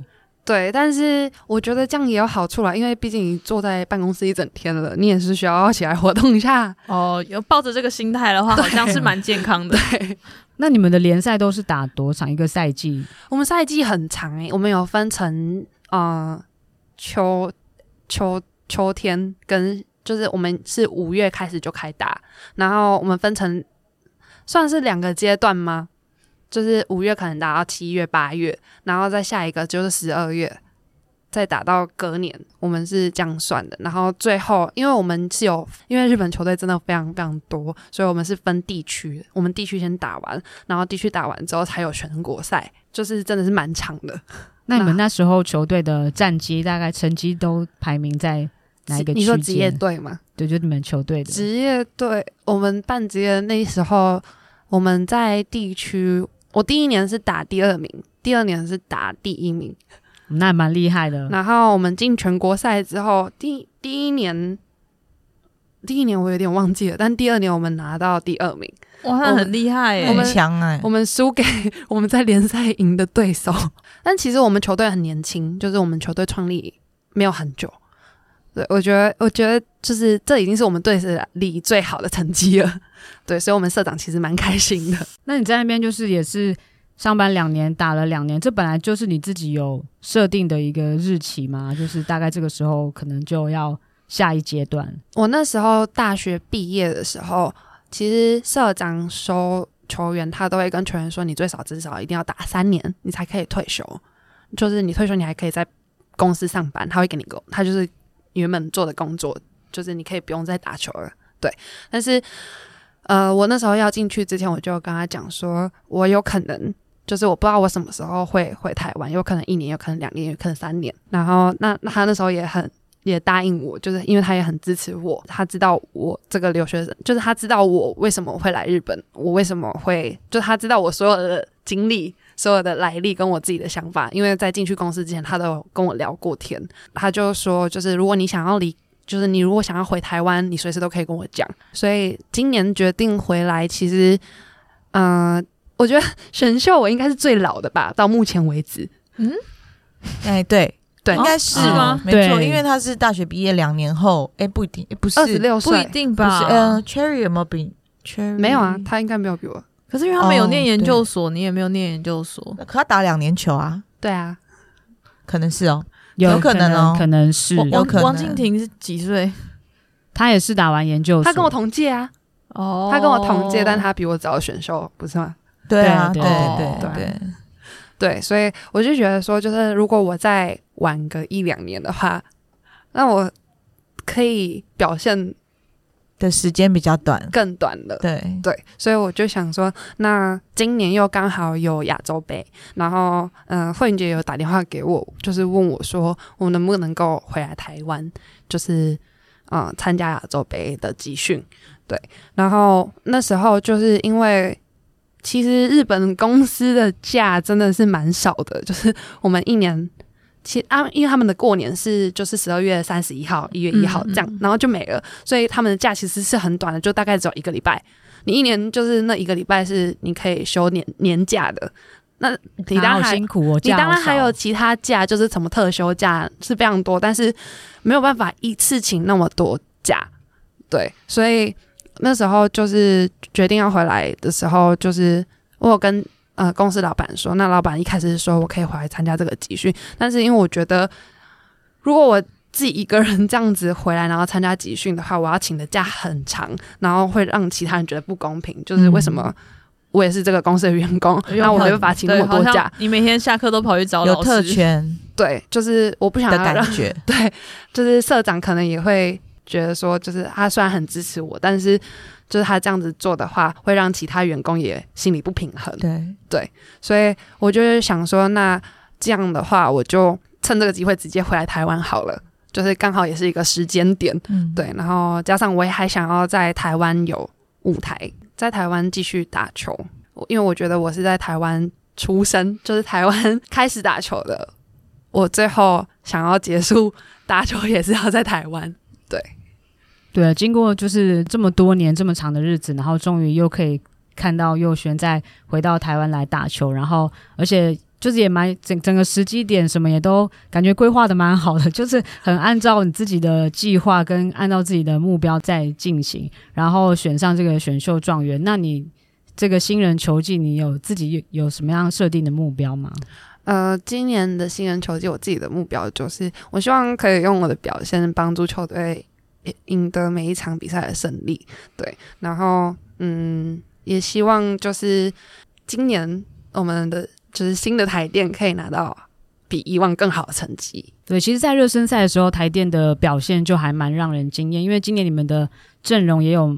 对，但是我觉得这样也有好处啦，因为毕竟你坐在办公室一整天了，你也是需要起来活动一下。
哦，有抱着这个心态的话，好像是蛮健康的。
对，
那你们的联赛都是打多长一个赛季？
我们赛季很长诶、欸，我们有分成呃秋秋秋天跟。就是我们是五月开始就开打，然后我们分成算是两个阶段吗？就是五月可能打到七月、八月，然后再下一个就是十二月，再打到隔年，我们是这样算的。然后最后，因为我们是有，因为日本球队真的非常非常多，所以我们是分地区，我们地区先打完，然后地区打完之后才有全国赛，就是真的是蛮长的。
那你们那时候球队的战绩大概成绩都排名在？哪一个？
你说职业队吗？
对，就你们球队的
职业队。我们办职业那时候，我们在地区，我第一年是打第二名，第二年是打第一名，
那蛮厉害的。
然后我们进全国赛之后，第第一年，第一年我有点忘记了，但第二年我们拿到第二名，
哇，那很厉害耶，
很强哎。
我们输给 我们在联赛赢的对手，但其实我们球队很年轻，就是我们球队创立没有很久。对，我觉得，我觉得就是这已经是我们队里最好的成绩了。对，所以，我们社长其实蛮开心的。
那你在那边就是也是上班两年，打了两年，这本来就是你自己有设定的一个日期吗？就是大概这个时候可能就要下一阶段。
我那时候大学毕业的时候，其实社长收球员，他都会跟球员说，你最少至少一定要打三年，你才可以退休。就是你退休，你还可以在公司上班，他会给你工，他就是。原本做的工作就是你可以不用再打球了，对。但是，呃，我那时候要进去之前，我就跟他讲说，我有可能就是我不知道我什么时候会回台湾，有可能一年，有可能两年，有可能三年。然后，那那他那时候也很也答应我，就是因为他也很支持我，他知道我这个留学生，就是他知道我为什么会来日本，我为什么会，就他知道我所有的经历。所有的来历跟我自己的想法，因为在进去公司之前，他都有跟我聊过天。他就说，就是如果你想要离，就是你如果想要回台湾，你随时都可以跟我讲。所以今年决定回来，其实，嗯、呃，我觉得选秀我应该是最老的吧，到目前为止。嗯，
哎，对对，应该是吗？没
错，
因为他是大学毕业两年后，哎，不一定，不是
二十六岁，
不一定吧？
嗯，Cherry 有没有比 Cherry？
没有啊，他应该没有比我。
可是因为他没有念研究所，哦、你也没有念研究所，
可他打两年球啊？
对啊，
可能是哦，
有，
有可能哦，
可能是。
王王静婷是几岁？
他也是打完研究所，
他跟我同届啊。哦，他跟我同届，但他比我早选秀，不是吗？
对啊，对对对
对对，对，所以我就觉得说，就是如果我再晚个一两年的话，那我可以表现。
的时间比较短，
更短了。对对，所以我就想说，那今年又刚好有亚洲杯，然后嗯，慧云姐有打电话给我，就是问我说，我能不能够回来台湾，就是嗯参加亚洲杯的集训。对，然后那时候就是因为其实日本公司的假真的是蛮少的，就是我们一年。其啊，因为他们的过年是就是十二月三十一号、一月一号这样，嗯嗯、然后就没了，所以他们的假其实是很短的，就大概只有一个礼拜。你一年就是那一个礼拜是你可以休年年假的。那你当然还
辛苦哦，
你当然还有其他假，就是什么特休假是非常多，但是没有办法一次请那么多假。对，所以那时候就是决定要回来的时候，就是我有跟。呃，公司老板说，那老板一开始是说我可以回来参加这个集训，但是因为我觉得，如果我自己一个人这样子回来，然后参加集训的话，我要请的假很长，然后会让其他人觉得不公平。就是为什么我也是这个公司的员工，那、嗯、我没办法请那么多假？
你每天下课都跑去找
有特权，
对，就是我不想要让
的感觉，
对，就是社长可能也会觉得说，就是他虽然很支持我，但是。就是他这样子做的话，会让其他员工也心里不平衡。
对
对，所以我就是想说，那这样的话，我就趁这个机会直接回来台湾好了。就是刚好也是一个时间点，
嗯，
对。然后加上我也还想要在台湾有舞台，在台湾继续打球，因为我觉得我是在台湾出生，就是台湾开始打球的。我最后想要结束打球也是要在台湾，
对。经过就是这么多年这么长的日子，然后终于又可以看到佑轩再回到台湾来打球，然后而且就是也蛮整整个时机点什么也都感觉规划的蛮好的，就是很按照你自己的计划跟按照自己的目标在进行，然后选上这个选秀状元。那你这个新人球季，你有自己有，有什么样设定的目标吗？
呃，今年的新人球季，我自己的目标就是，我希望可以用我的表现帮助球队。赢得每一场比赛的胜利，对，然后嗯，也希望就是今年我们的就是新的台电可以拿到比以往更好的成绩。
对，其实，在热身赛的时候，台电的表现就还蛮让人惊艳，因为今年你们的阵容也有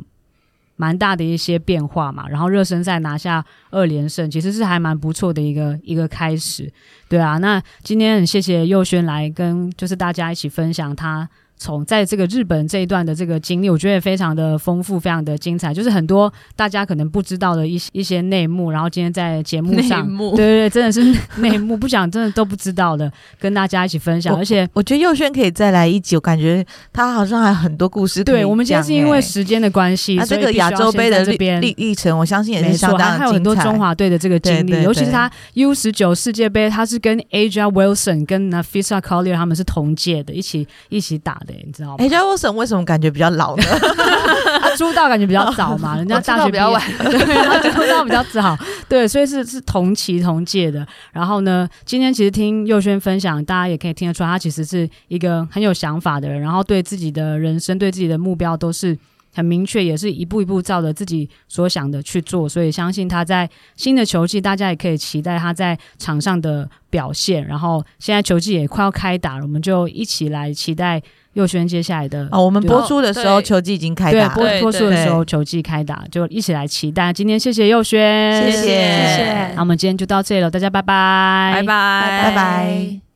蛮大的一些变化嘛，然后热身赛拿下二连胜，其实是还蛮不错的一个一个开始。对啊，那今天很谢谢佑轩来跟就是大家一起分享他。从在这个日本这一段的这个经历，我觉得也非常的丰富，非常的精彩，就是很多大家可能不知道的一些一些内幕。然后今天在节目上，
幕
对对对，真的是内幕，不想真的都不知道的，跟大家一起分享。而且
我觉得佑轩可以再来一集，我感觉他好像还有很多故事。
对，我们今天是因为时间的关系，
那这个亚洲杯的这边历历程，我相信也是相当。
还有很多中华队的这个经历，尤其是他 U 十九世界杯，他是跟 A'ja Wilson 跟 Napheesa Collier 他们是同届的，一起一起打的，你知道吗？
哎，家沃森为什么感觉比较老呢？
他出道感觉比较早嘛，人家大学
比较晚，
对，他出道比较早，对，所以是是同期同届的。然后呢，今天其实听佑轩分享，大家也可以听得出来，他其实是一个很有想法的人，然后对自己的人生、对自己的目标都是很明确，也是一步一步照着自己所想的去做。所以相信他在新的球季，大家也可以期待他在场上的表现。然后现在球季也快要开打了，我们就一起来期待。佑轩接下来的
哦，我们播出的时候球季已经开打，
对，播播出的时候球季开打，就一起来期待。今天谢谢佑轩，
谢谢谢谢。
那我们今天就到这里了，大家拜拜，
拜拜，
拜拜。